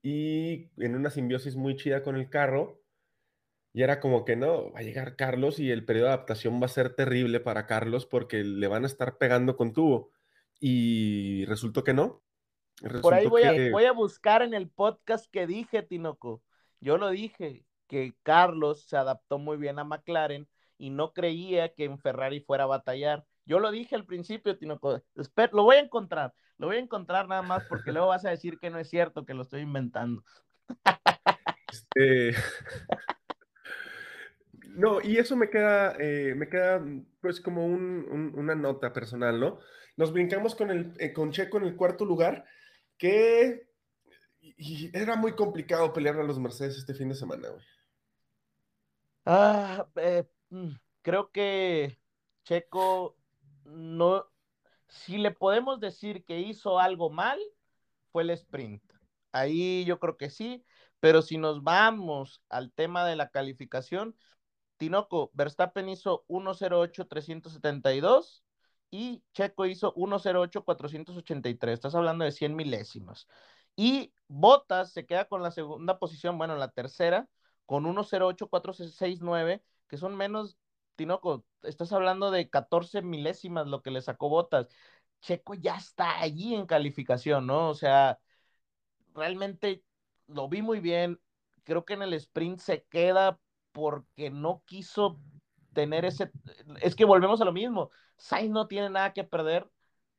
y en una simbiosis muy chida con el carro. Y era como que no, va a llegar Carlos y el periodo de adaptación va a ser terrible para Carlos porque le van a estar pegando con tubo. Y resultó que no. Por ahí voy, a, voy a buscar en el podcast que dije, Tinoco. Yo lo dije, que Carlos se adaptó muy bien a McLaren y no creía que en Ferrari fuera a batallar. Yo lo dije al principio, Tinoco. lo voy a encontrar, lo voy a encontrar nada más porque luego vas a decir que no es cierto, que lo estoy inventando. Este... No, y eso me queda, eh, me queda pues como una nota personal, ¿no? Nos brincamos con, el, eh, con Checo en el cuarto lugar, que era muy complicado pelear a los Mercedes este fin de semana, güey. Ah, eh, mm, creo que Checo no, si le podemos decir que hizo algo mal, fue el sprint. Ahí yo creo que sí, pero si nos vamos al tema de la calificación, Tinoco, Verstappen hizo 1.08.372 y Checo hizo 1.08.483. Estás hablando de 100 milésimas. Y Bottas se queda con la segunda posición, bueno, la tercera, con 1.08.469, que son menos, Tinoco, estás hablando de 14 milésimas lo que le sacó Bottas. Checo ya está allí en calificación, ¿no? O sea, realmente lo vi muy bien. Creo que en el sprint se queda porque no quiso tener ese. Es que volvemos a lo mismo. Sainz no tiene nada que perder,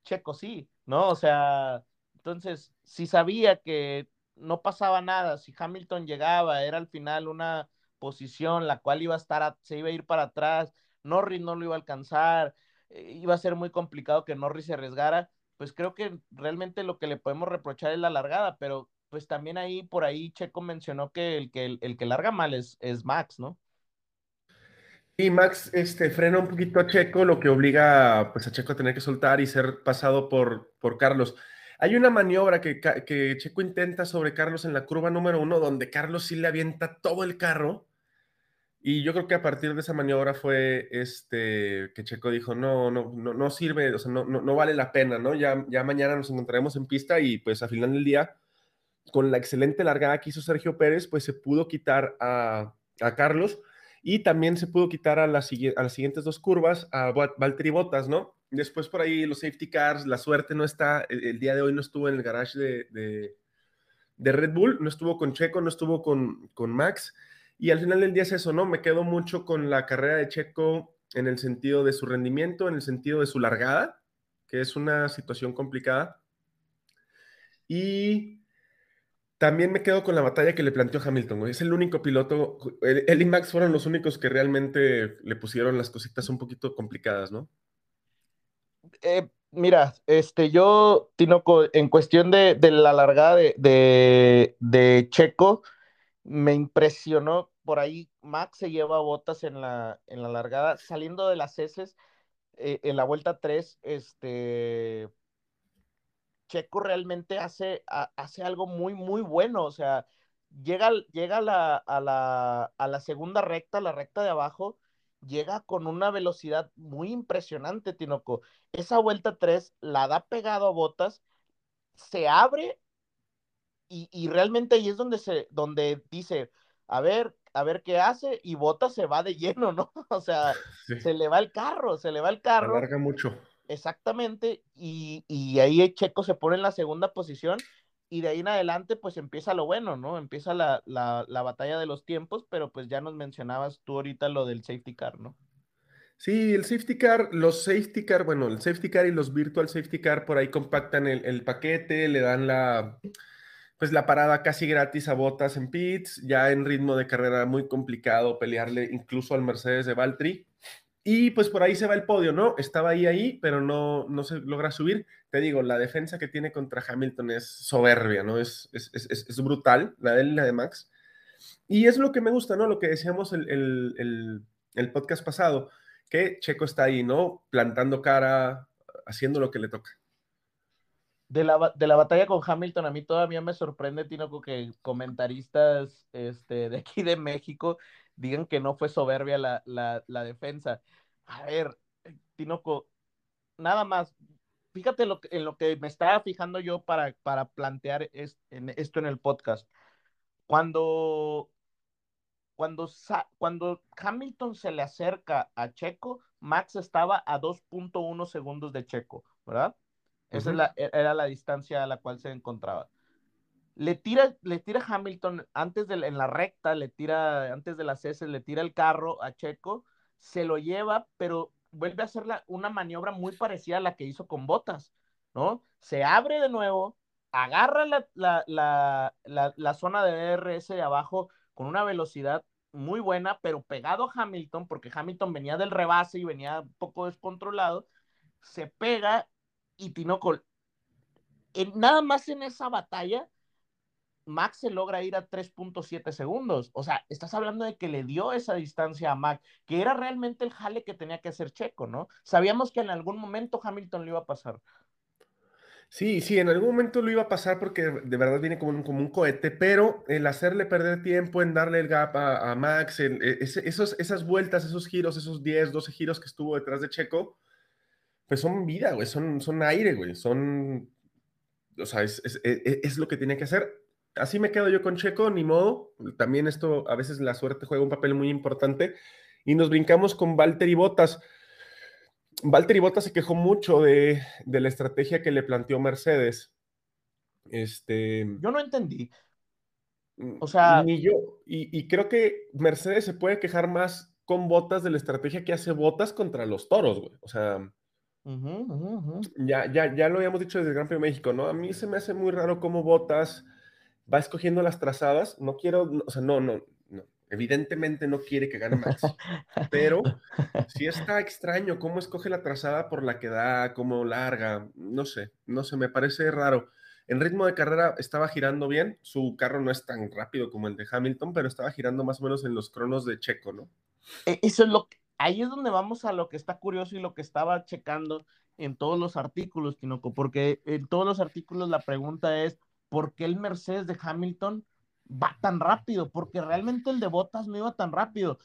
Checo sí, ¿no? O sea, entonces, si sabía que no pasaba nada, si Hamilton llegaba, era al final una posición la cual iba a estar, se iba a ir para atrás, Norris no lo iba a alcanzar, eh, iba a ser muy complicado que Norris se arriesgara, pues creo que realmente lo que le podemos reprochar es la largada, pero pues también ahí, por ahí Checo mencionó que el que, el, que larga mal es, es Max, ¿no? Y Max este, frena un poquito a Checo, lo que obliga pues, a Checo a tener que soltar y ser pasado por, por Carlos. Hay una maniobra que, que, Checo intenta sobre Carlos en la curva número uno, donde Carlos sí le avienta todo el carro. Y yo creo que a partir de esa maniobra fue este, que Checo dijo, no, no, no, sirve, o sea, no, no, vale la pena, ¿no? Ya, ya mañana nos encontraremos en pista y pues al final del día con la excelente largada que hizo Sergio Pérez, pues se pudo quitar a, Carlos y también se pudo quitar a, las siguientes dos curvas a Valtteri Bottas, ¿no? Después por ahí los safety cars, la suerte no está, el, día de hoy no estuvo en el garage de, Red Bull, no estuvo con Checo, no estuvo con, con Max. Y al final del día es eso, ¿no? Me quedo mucho con la carrera de Checo en el sentido de su rendimiento, en el sentido de su largada, que es una situación complicada. Y también me quedo con la batalla que le planteó Hamilton, Es el único piloto, él, y Max fueron los únicos que realmente le pusieron las cositas un poquito complicadas, ¿no? Eh, mira, este, yo, Tinoco, en cuestión de, la largada de, Checo, me impresionó por ahí. Max se lleva botas en la, en la largada, saliendo de las heces, eh, en la vuelta 3, este, Checo realmente hace, hace algo muy, muy bueno. O sea, llega, llega a, la, a, la, segunda recta, la recta de abajo, llega con una velocidad muy impresionante, Tinoco. Esa vuelta 3 la da pegado a botas se abre y, realmente ahí es donde se, donde dice, a ver, a ver qué hace, y Bota se va de lleno, ¿no? O sea, se le va el carro, se le va el carro. Alarga mucho. Exactamente, y, y ahí Checo se pone en la segunda posición, y de ahí en adelante, pues empieza lo bueno, ¿no? Empieza la, la, la batalla de los tiempos, pero pues ya nos mencionabas tú ahorita lo del safety car, ¿no? Sí, el safety car, los safety car, bueno, el safety car y los virtual safety car por ahí compactan el, el paquete, le dan la, pues la parada casi gratis a botas en pits, ya en ritmo de carrera muy complicado pelearle incluso al Mercedes de Valtteri. Y pues por ahí se va el podio, ¿no? Estaba ahí, ahí, pero no, no se logra subir. Te digo, la defensa que tiene contra Hamilton es soberbia, ¿no? Es, es, es, es brutal, la de él y la de Max. Y es lo que me gusta, ¿no? Lo que decíamos el, el, el, el podcast pasado, que Checo está ahí, ¿no? Plantando cara, haciendo lo que le toca de la, de la batalla con Hamilton, a mí todavía me sorprende, Tinoco, que comentaristas este, de aquí de México digan que no fue soberbia la, la, defensa. A ver, Tinoco, nada más, fíjate lo, en lo que me estaba fijando yo para, para plantear en, esto en el podcast. Cuando, cuando, cuando Hamilton se le acerca a Checo, Max estaba a 2.1 segundos de Checo, ¿verdad? Esa e, era la distancia a la cual se encontraba. Le tira, le tira Hamilton antes de en la recta, le tira antes de las S, le tira el carro a Checo, se lo lleva, pero vuelve a hacer una maniobra muy parecida a la que hizo con Botas, ¿no? Se abre de nuevo, agarra la, la zona de DRS de abajo con una velocidad muy buena, pero pegado a Hamilton, porque Hamilton venía del rebase y venía un poco descontrolado, se pega y Tinoco, en, nada más en esa batalla, Max se logra ir a 3.7 segundos. O sea, estás hablando de que le dio esa distancia a Max, que era realmente el jale que tenía que hacer Checo, ¿no? Sabíamos que en algún momento Hamilton le iba a pasar. Sí, sí, en algún momento lo iba a pasar porque de verdad viene como un, como un cohete, pero el hacerle perder tiempo, en darle el gap a, Max, e, esos, esas vueltas, esos giros, esos 10, 12 giros que estuvo detrás de Checo, pues son vida, güey, son, son aire, güey, son, o sea, es, es, e, e, es, lo que tiene que hacer. Así me quedo yo con Checo, ni modo. También esto, a veces la suerte juega un papel muy importante. Y nos brincamos con Valtteri Bottas. Valtteri Bottas se quejó mucho de, de la estrategia que le planteó Mercedes. Este, yo no entendí. Mm, o sea. Ni yo. Y, y, creo que Mercedes se puede quejar más con Botas de la estrategia que hace Botas contra los toros, güey. O sea, ya, ya, ya lo habíamos dicho desde el Gran Premio de México, ¿no? A mí se me hace muy raro cómo Botas va escogiendo las trazadas. No quiero, o sea, no, no, no. Evidentemente no quiere que gane Max, pero sí está extraño cómo escoge la trazada por la que da, cómo larga, no sé, no sé, me parece raro. En ritmo de carrera estaba girando bien, su carro no es tan rápido como el de Hamilton, pero estaba girando más o menos en los cronos de Checo, ¿no? E, eso es lo que, ahí es donde vamos a lo que está curioso y lo que estaba checando en todos los artículos, Tinoco, porque en todos los artículos la pregunta es, ¿por qué el Mercedes de Hamilton va tan rápido? Porque realmente el de Botas no iba tan rápido.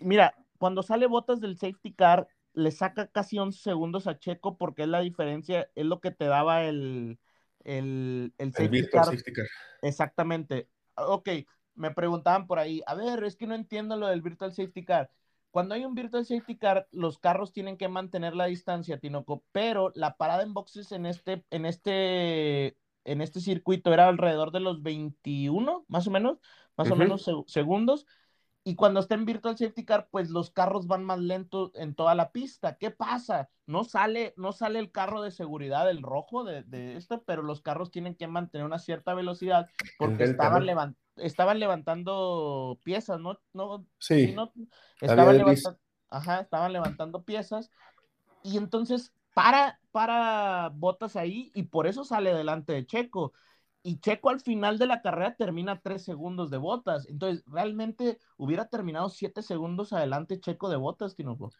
Mira, cuando sale Botas del safety car, le saca casi 11 segundos a Checo porque es la diferencia, es lo que te daba el, el, el, safety, car. safety car. Exactamente. Ok, me preguntaban por ahí, a ver, es que no entiendo lo del virtual safety car. Cuando hay un virtual safety car, los carros tienen que mantener la distancia, Tinoco, pero la parada en boxes en este, en este, en este circuito era alrededor de los 21, más o menos, más o menos segundos. Y cuando está en Virtual Safety Car, pues los carros van más lentos en toda la pista. ¿Qué pasa? No sale, no sale el carro de seguridad, el rojo de, de esto, pero los carros tienen que mantener una cierta velocidad porque estaban, estaban levantando piezas, ¿no? no sí. estaban, levantando, ajá, estaban levantando piezas. Y entonces para, para botas ahí y por eso sale delante de Checo y Checo al final de la carrera termina tres segundos de botas. Entonces, realmente hubiera terminado siete segundos adelante Checo de botas, Tinoco.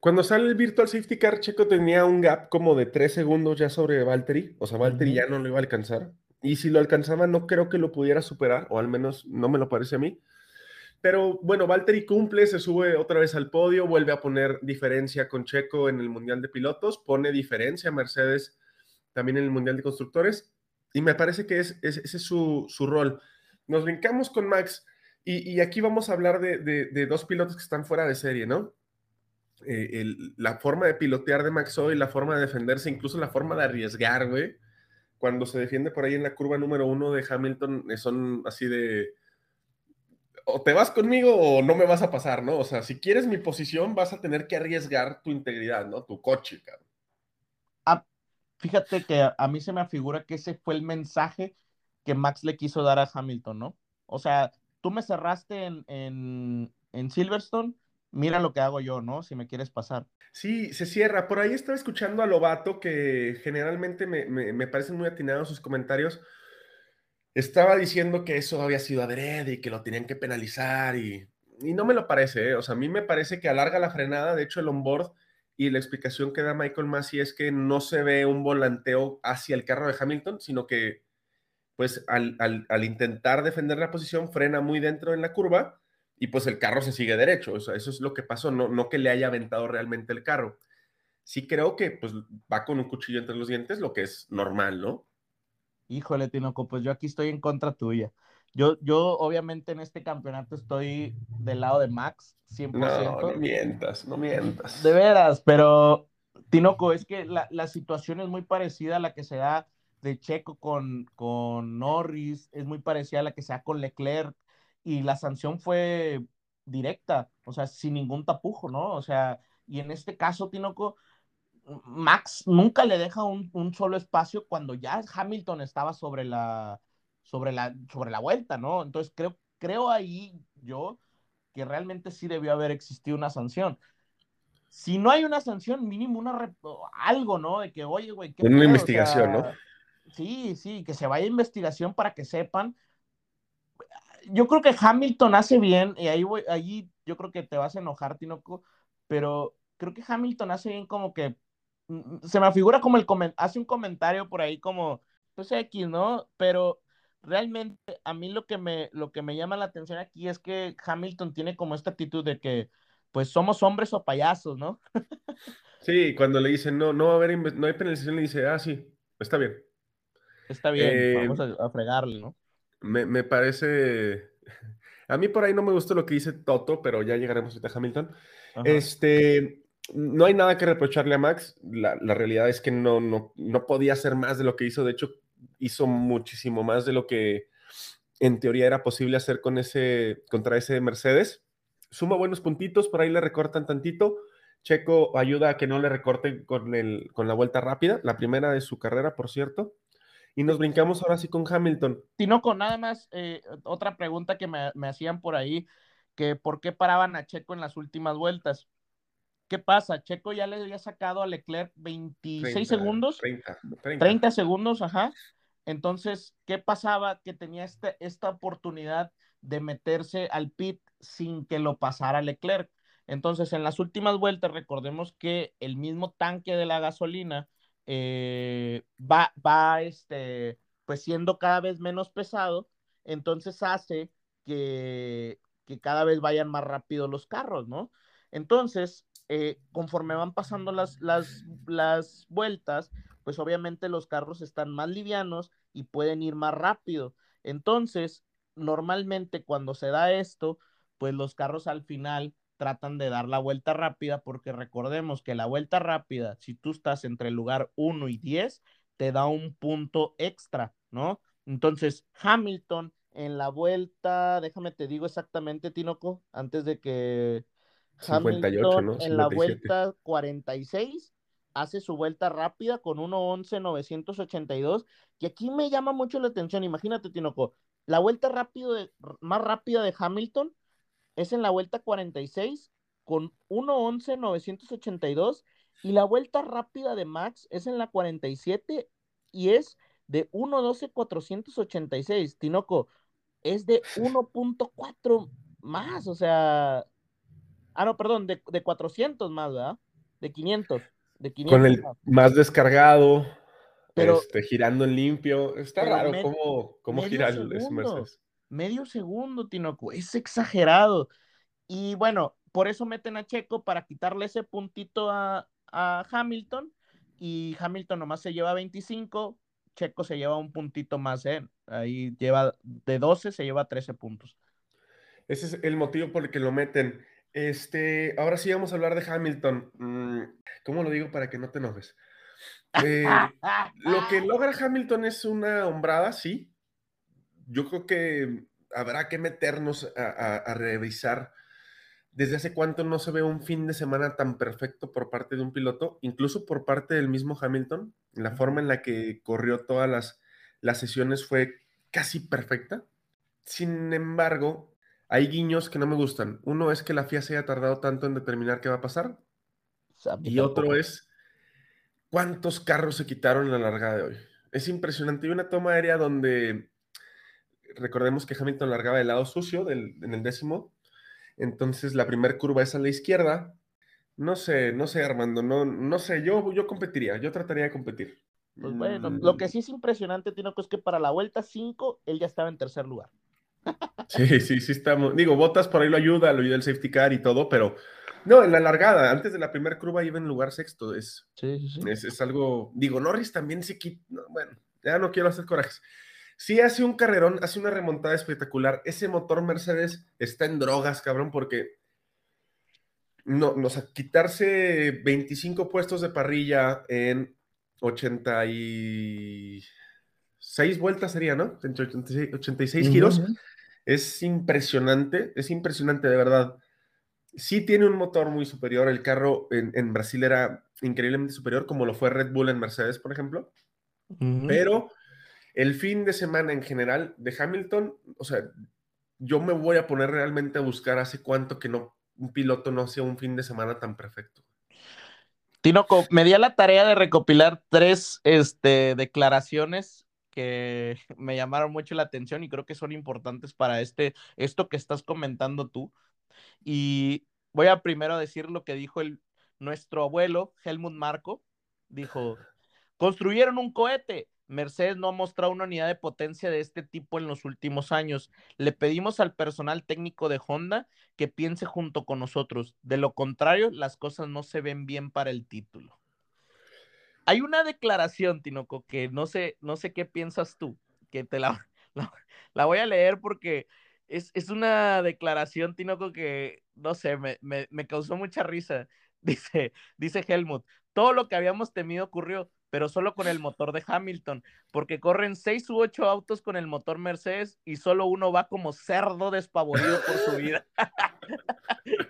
Cuando sale el Virtual Safety Car, Checo tenía un gap como de tres segundos ya sobre Valtteri. O sea, Valtteri ya no lo iba a alcanzar. Y si lo alcanzaba, no creo que lo pudiera superar, o al menos no me lo parece a mí. Pero bueno, Valtteri cumple, se sube otra vez al podio, vuelve a poner diferencia con Checo en el Mundial de Pilotos, pone diferencia a Mercedes también en el Mundial de Constructores Y me parece que es, ese es su, su, rol. Nos brincamos con Max y, aquí vamos a hablar de, dos pilotos que están fuera de serie, ¿no? Eh, la forma de pilotear de Max hoy, la forma de defenderse, incluso la forma de arriesgar, güey. Cuando se defiende por ahí en la curva número uno de Hamilton, eh, son así de, o te vas conmigo o no me vas a pasar, ¿no? O sea, si quieres mi posición, vas a tener que arriesgar tu integridad, ¿no? Tu coche, cabrón. Ah, fíjate que a, mí se me afigura que ese fue el mensaje que Max le quiso dar a Hamilton, ¿no? O sea, tú me cerraste en, en, en Silverstone, mira lo que hago yo, ¿no? Si me quieres pasar. Sí, se cierra. Por ahí estaba escuchando a Lobato, que generalmente me, me, me parecen muy atinados sus comentarios estaba diciendo que eso había sido adrede y que lo tenían que penalizar y, y no me lo parece, ¿eh? o sea, a mí me parece que alarga la frenada, de hecho el onboard y la explicación que da Michael Massey es que no se ve un volanteo hacia el carro de Hamilton, sino que pues al, al, al intentar defender la posición frena muy dentro en la curva y pues el carro se sigue derecho, o sea, eso es lo que pasó, no, no que le haya aventado realmente el carro. Sí creo que pues va con un cuchillo entre los dientes, lo que es normal, ¿no? Híjole, Tinoco, pues yo aquí estoy en contra tuya. Yo, yo obviamente en este campeonato estoy del lado de Max, 100%. No, no mientas, no mientas. De veras, pero Tinoco, es que la, la situación es muy parecida a la que se da de Checo con, con Norris, es muy parecida a la que se da con Leclerc, y la sanción fue directa, o sea, sin ningún tapujo, ¿no? O sea, y en este caso, Tinoco, Max nunca le deja un, un, solo espacio cuando ya Hamilton estaba sobre la, sobre la, sobre la vuelta, ¿no? Entonces creo, creo ahí yo que realmente sí debió haber existido una sanción. Si no hay una sanción, mínimo una algo, ¿no? De que, oye, güey, una pedo? investigación, o sea, ¿no? Sí, sí, que se vaya a investigación para que sepan. Yo creo que Hamilton hace bien, y ahí voy, ahí yo creo que te vas a enojar, Tinoco, pero creo que Hamilton hace bien como que se me figura como el hace un comentario por ahí como, pues X, ¿no? Pero realmente a mí lo que me, lo que me llama la atención aquí es que Hamilton tiene como esta actitud de que, pues somos hombres o payasos, ¿no? sí, cuando le dicen, no, no va a haber, no hay penalización, le dice, ah, sí, está bien. Está bien, eh, vamos a, a, fregarle, ¿no? Me, me, parece, a mí por ahí no me gusta lo que dice Toto, pero ya llegaremos a Hamilton. Ajá. Este, no hay nada que reprocharle a Max. La, realidad es que no, no, no podía hacer más de lo que hizo. De hecho, hizo muchísimo más de lo que en teoría era posible hacer con ese, contra ese Mercedes. Suma buenos puntitos, por ahí le recortan tantito. Checo ayuda a que no le recorten con, el, con la vuelta rápida, la primera de su carrera, por cierto. Y nos brincamos ahora sí con Hamilton. Tinoco, nada más, eh, otra pregunta que me, me hacían por ahí, que por qué paraban a Checo en las últimas vueltas. ¿Qué pasa? Checo ya le había sacado a Leclerc 26 30, segundos. 30, 30. 30, segundos, ajá. Entonces, ¿qué pasaba? Que tenía este, esta oportunidad de meterse al pit sin que lo pasara Leclerc. Entonces, en las últimas vueltas, recordemos que el mismo tanque de la gasolina eh, va, va este, pues siendo cada vez menos pesado, entonces hace que, que cada vez vayan más rápido los carros, ¿no? Entonces, eh, conforme van pasando las, las, las vueltas, pues obviamente los carros están más livianos y pueden ir más rápido. Entonces, normalmente cuando se da esto, pues los carros al final tratan de dar la vuelta rápida porque recordemos que la vuelta rápida, si tú estás entre el lugar 1 y 10, te da un punto extra, ¿no? Entonces, Hamilton en la vuelta, déjame te digo exactamente, Tinoco, antes de que 58, Hamilton, ¿no? 57. En la vuelta 46 hace su vuelta rápida con 1.11.982, que aquí me llama mucho la atención. Imagínate, Tinoco, la vuelta rápido de, más rápida de Hamilton es en la vuelta 46 con 1.11.982 y la vuelta rápida de Max es en la 47 y es de 1.12.486. Tinoco, es de 1.4 más, o sea, Ah, no, perdón, de, de 400 más, ¿verdad? De 500. De 500 Con el más, más descargado, pero, este, girando en limpio. Está raro cómo, cómo gira el Mercedes. Medio segundo, Tinoco, es exagerado. Y bueno, por eso meten a Checo para quitarle ese puntito a, a Hamilton. Y Hamilton nomás se lleva 25, Checo se lleva un puntito más, ¿eh? Ahí lleva de 12, se lleva 13 puntos. Ese es el motivo por el que lo meten. Este, ahora sí vamos a hablar de Hamilton. Mm, ¿Cómo lo digo para que no te enojes? Eh, lo que logra Hamilton es una hombrada, sí. Yo creo que habrá que meternos a, revisar desde hace cuánto no se ve un fin de semana tan perfecto por parte de un piloto, incluso por parte del mismo Hamilton. La forma en la que corrió todas las, las sesiones fue casi perfecta. Sin embargo, hay guiños que no me gustan. Uno es que la FIA se haya tardado tanto en determinar qué va a pasar. Y otro es cuántos carros se quitaron en la largada de hoy. Es impresionante. Hay una toma aérea donde recordemos que Hamilton largaba del lado sucio en el décimo. Entonces la primera curva es a la izquierda. No sé, no sé, Armando, no, no sé, yo, yo competiría, yo trataría de competir. Pues bueno, lo que mm. sí es impresionante, Tinoco, es que para la vuelta 5 él ya estaba en tercer lugar. Sí, sí, sí estamos. Digo, Botas por ahí lo ayuda, lo ayuda el safety car y todo, pero no, en la largada, antes de la primera curva iba en lugar sexto. Es, sí, sí, Es, algo. Digo, Norris también se quita. bueno, ya no quiero hacer corajes. Sí hace un carrerón, hace una remontada espectacular. Ese motor Mercedes está en drogas, cabrón, porque no, nos a quitarse 25 puestos de parrilla en 86 vueltas sería, ¿no? 86, giros. Es impresionante, es impresionante de verdad. Sí tiene un motor muy superior. El carro en, Brasil era increíblemente superior, como lo fue Red Bull en Mercedes, por ejemplo. Pero el fin de semana en general de Hamilton, o sea, yo me voy a poner realmente a buscar hace cuánto que no un piloto no hacía un fin de semana tan perfecto. Tinoco, me di a la tarea de recopilar tres este, declaraciones que me llamaron mucho la atención y creo que son importantes para este, esto que estás comentando tú. Y voy a primero decir lo que dijo el, nuestro abuelo, Helmut Marco. Dijo, construyeron un cohete, Mercedes no ha mostrado una unidad de potencia de este tipo en los últimos años. Le pedimos al personal técnico de Honda que piense junto con nosotros. De lo contrario, las cosas no se ven bien para el título. Hay una declaración, Tinoco, que no sé, no sé qué piensas tú, que te la, la, voy a leer porque es, es, una declaración, Tinoco, que no sé, me, me, me causó mucha risa. Dice, dice Helmut, todo lo que habíamos temido ocurrió pero solo con el motor de Hamilton, porque corren seis u ocho autos con el motor Mercedes y solo uno va como cerdo despavorido por su vida.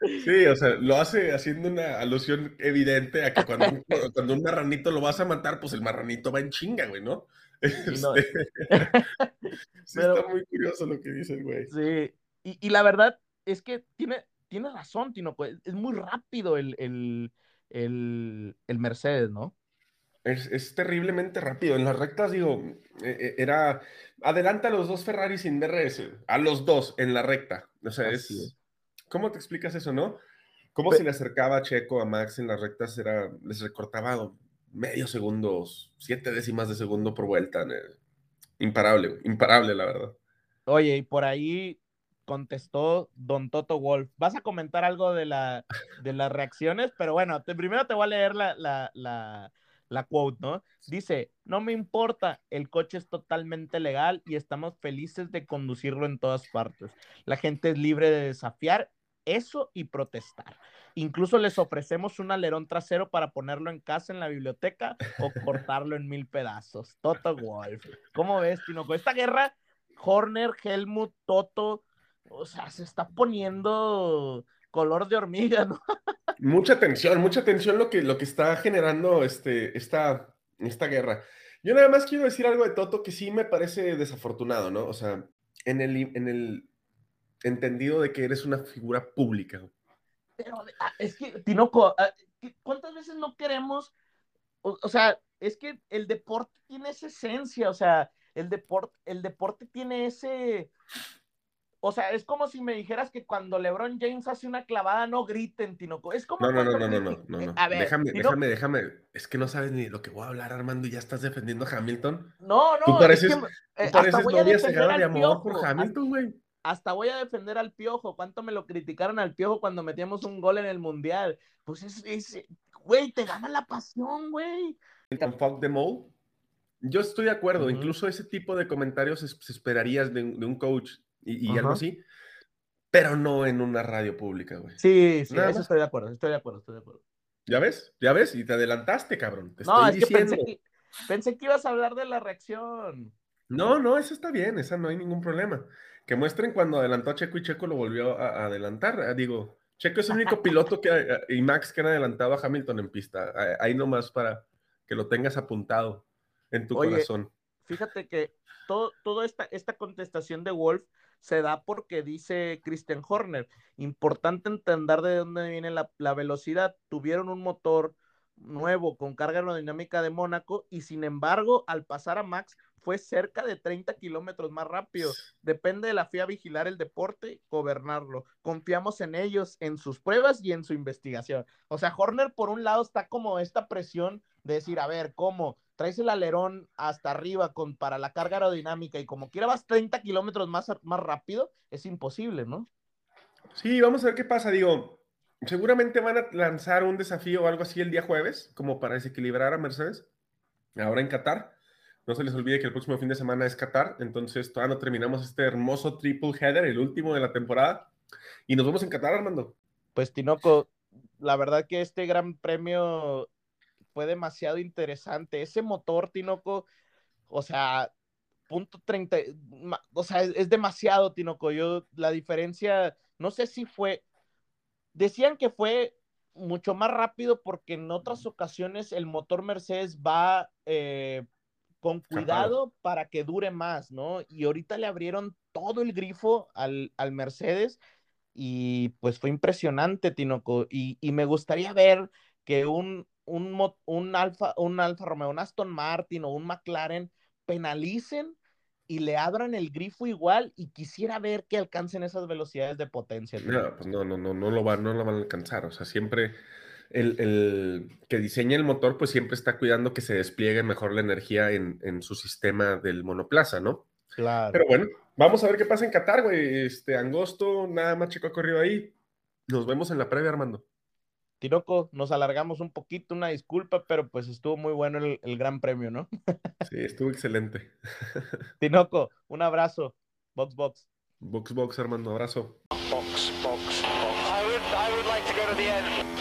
Sí, o sea, lo hace haciendo una alusión evidente a que cuando un, cuando un marranito lo vas a matar, pues el marranito va en chinga, güey, ¿no? Este, sí, está muy curioso lo que dice el güey. Sí, y, la verdad es que tiene, tiene razón, Tino, pues es muy rápido el, el, el Mercedes, ¿no? Es, terriblemente rápido. En las rectas, digo, e, e, era. Adelanta a los dos Ferrari sin DRS. A los dos en la recta. O sea, es, ¿Cómo te explicas eso, no? ¿Cómo se le acercaba a Checo a Max en las rectas? Era, les recortaba medio segundo, siete décimas de segundo por vuelta. Imparable, imparable, la verdad. Oye, y por ahí contestó Don Toto Wolf. Vas a comentar algo de, la, de las reacciones, pero bueno, primero te voy a leer la, la la quote, ¿no? Dice, no me importa, el coche es totalmente legal y estamos felices de conducirlo en todas partes. La gente es libre de desafiar eso y protestar. Incluso les ofrecemos un alerón trasero para ponerlo en casa en la biblioteca o cortarlo en mil pedazos. Toto Wolf. ¿Cómo ves, Tino? Con esta guerra, Horner, Helmut, Toto, o sea, se está poniendo color de hormiga, ¿no? mucha tensión, mucha tensión lo que, lo que está generando este, esta, esta guerra. Yo nada más quiero decir algo de Toto que sí me parece desafortunado, ¿no? O sea, en el, en el entendido de que eres una figura pública. Pero ah, es que, Tinoco, ah, ¿cuántas veces no queremos? O, sea, es que el deporte tiene esa esencia, o sea, el deporte, el deporte tiene ese, o sea, es como si me dijeras que cuando LeBron James hace una clavada no griten, Tinoco. Es como. No, no, no, no, no, no, no, A ver, déjame, déjame, déjame. Es que no sabes ni lo que voy a hablar, Armando, y ya estás defendiendo a Hamilton. No, no. Tú pareces, es que, eh, tú pareces novia cegada de amor por Hamilton, güey. Hasta voy a defender al piojo. ¿Cuánto me lo criticaron al piojo cuando metíamos un gol en el mundial? Pues es, güey, te gana la pasión, güey. Fuck the mole Yo estoy de acuerdo, incluso ese tipo de comentarios es- se esperarías de un coach y, y algo así, pero no en una radio pública, güey. Sí, sí, Nada eso más. estoy de acuerdo, estoy de acuerdo, estoy de acuerdo. ¿Ya ves? ¿Ya ves? Y te adelantaste, cabrón. Te No, estoy es que pensé diciendo. que, pensé que ibas a hablar de la reacción. No, no, esa está bien, esa no hay ningún problema. Que muestren cuando adelantó a Checo y Checo lo volvió a, a adelantar. Ah, Digo, Checo es el único piloto que, eh, y Max que han adelantado a Hamilton en pista. Ah, Ahí nomás para que lo tengas apuntado en tu Oye, corazón. Fíjate que todo, toda esta, esta contestación de Wolf se da porque dice Christian Horner, importante entender de dónde viene la, la velocidad. Tuvieron un motor nuevo con carga aerodinámica de Mónaco y sin embargo al pasar a Max fue cerca de 30 kilómetros más rápido. Depende de la FIA vigilar el deporte, gobernarlo. Confiamos en ellos, en sus pruebas y en su investigación. O sea, Horner por un lado está como esta presión de decir, a ver, ¿cómo? Traes el alerón hasta arriba con, para la carga aerodinámica y como quiera vas 30 kilómetros más, más rápido, es imposible, ¿no? Sí, vamos a ver qué pasa. Digo, seguramente van a lanzar un desafío o algo así el día jueves, como para desequilibrar a Mercedes, ahora en Qatar. No se les olvide que el próximo fin de semana es Qatar, entonces todavía no terminamos este hermoso triple header, el último de la temporada, y nos vemos en Qatar, Armando. Pues Tinoco, la verdad que este gran premio fue demasiado interesante. Ese motor, Tinoco, o sea, punto 30, ma- o sea, es, es demasiado, Tinoco. Yo, la diferencia, no sé si fue, decían que fue mucho más rápido porque en otras ocasiones el motor Mercedes va eh, con cuidado para que dure más, ¿no? Y ahorita le abrieron todo el grifo al, al Mercedes y pues fue impresionante, Tinoco. Y, y me gustaría ver que un, un, un, Alfa, un Alfa Romeo, un Aston Martin o un McLaren penalicen y le abran el grifo igual y quisiera ver que alcancen esas velocidades de potencia. No, pues no, no, no, no lo van, no lo van a alcanzar. O sea, siempre el, el que diseña el motor, pues siempre está cuidando que se despliegue mejor la energía en, en su sistema del monoplaza, ¿no? Claro. Pero bueno, vamos a ver qué pasa en Qatar, güey. Este, Angosto, nada más chico ha corrido ahí. Nos vemos en la previa, Armando. Tinoco, nos alargamos un poquito, una disculpa, pero pues estuvo muy bueno el, el gran premio, ¿no? Sí, estuvo excelente. Tinoco, un abrazo. Box, box. Box, box, Armando, abrazo. Box, box, box. I would, I would like to go to the end.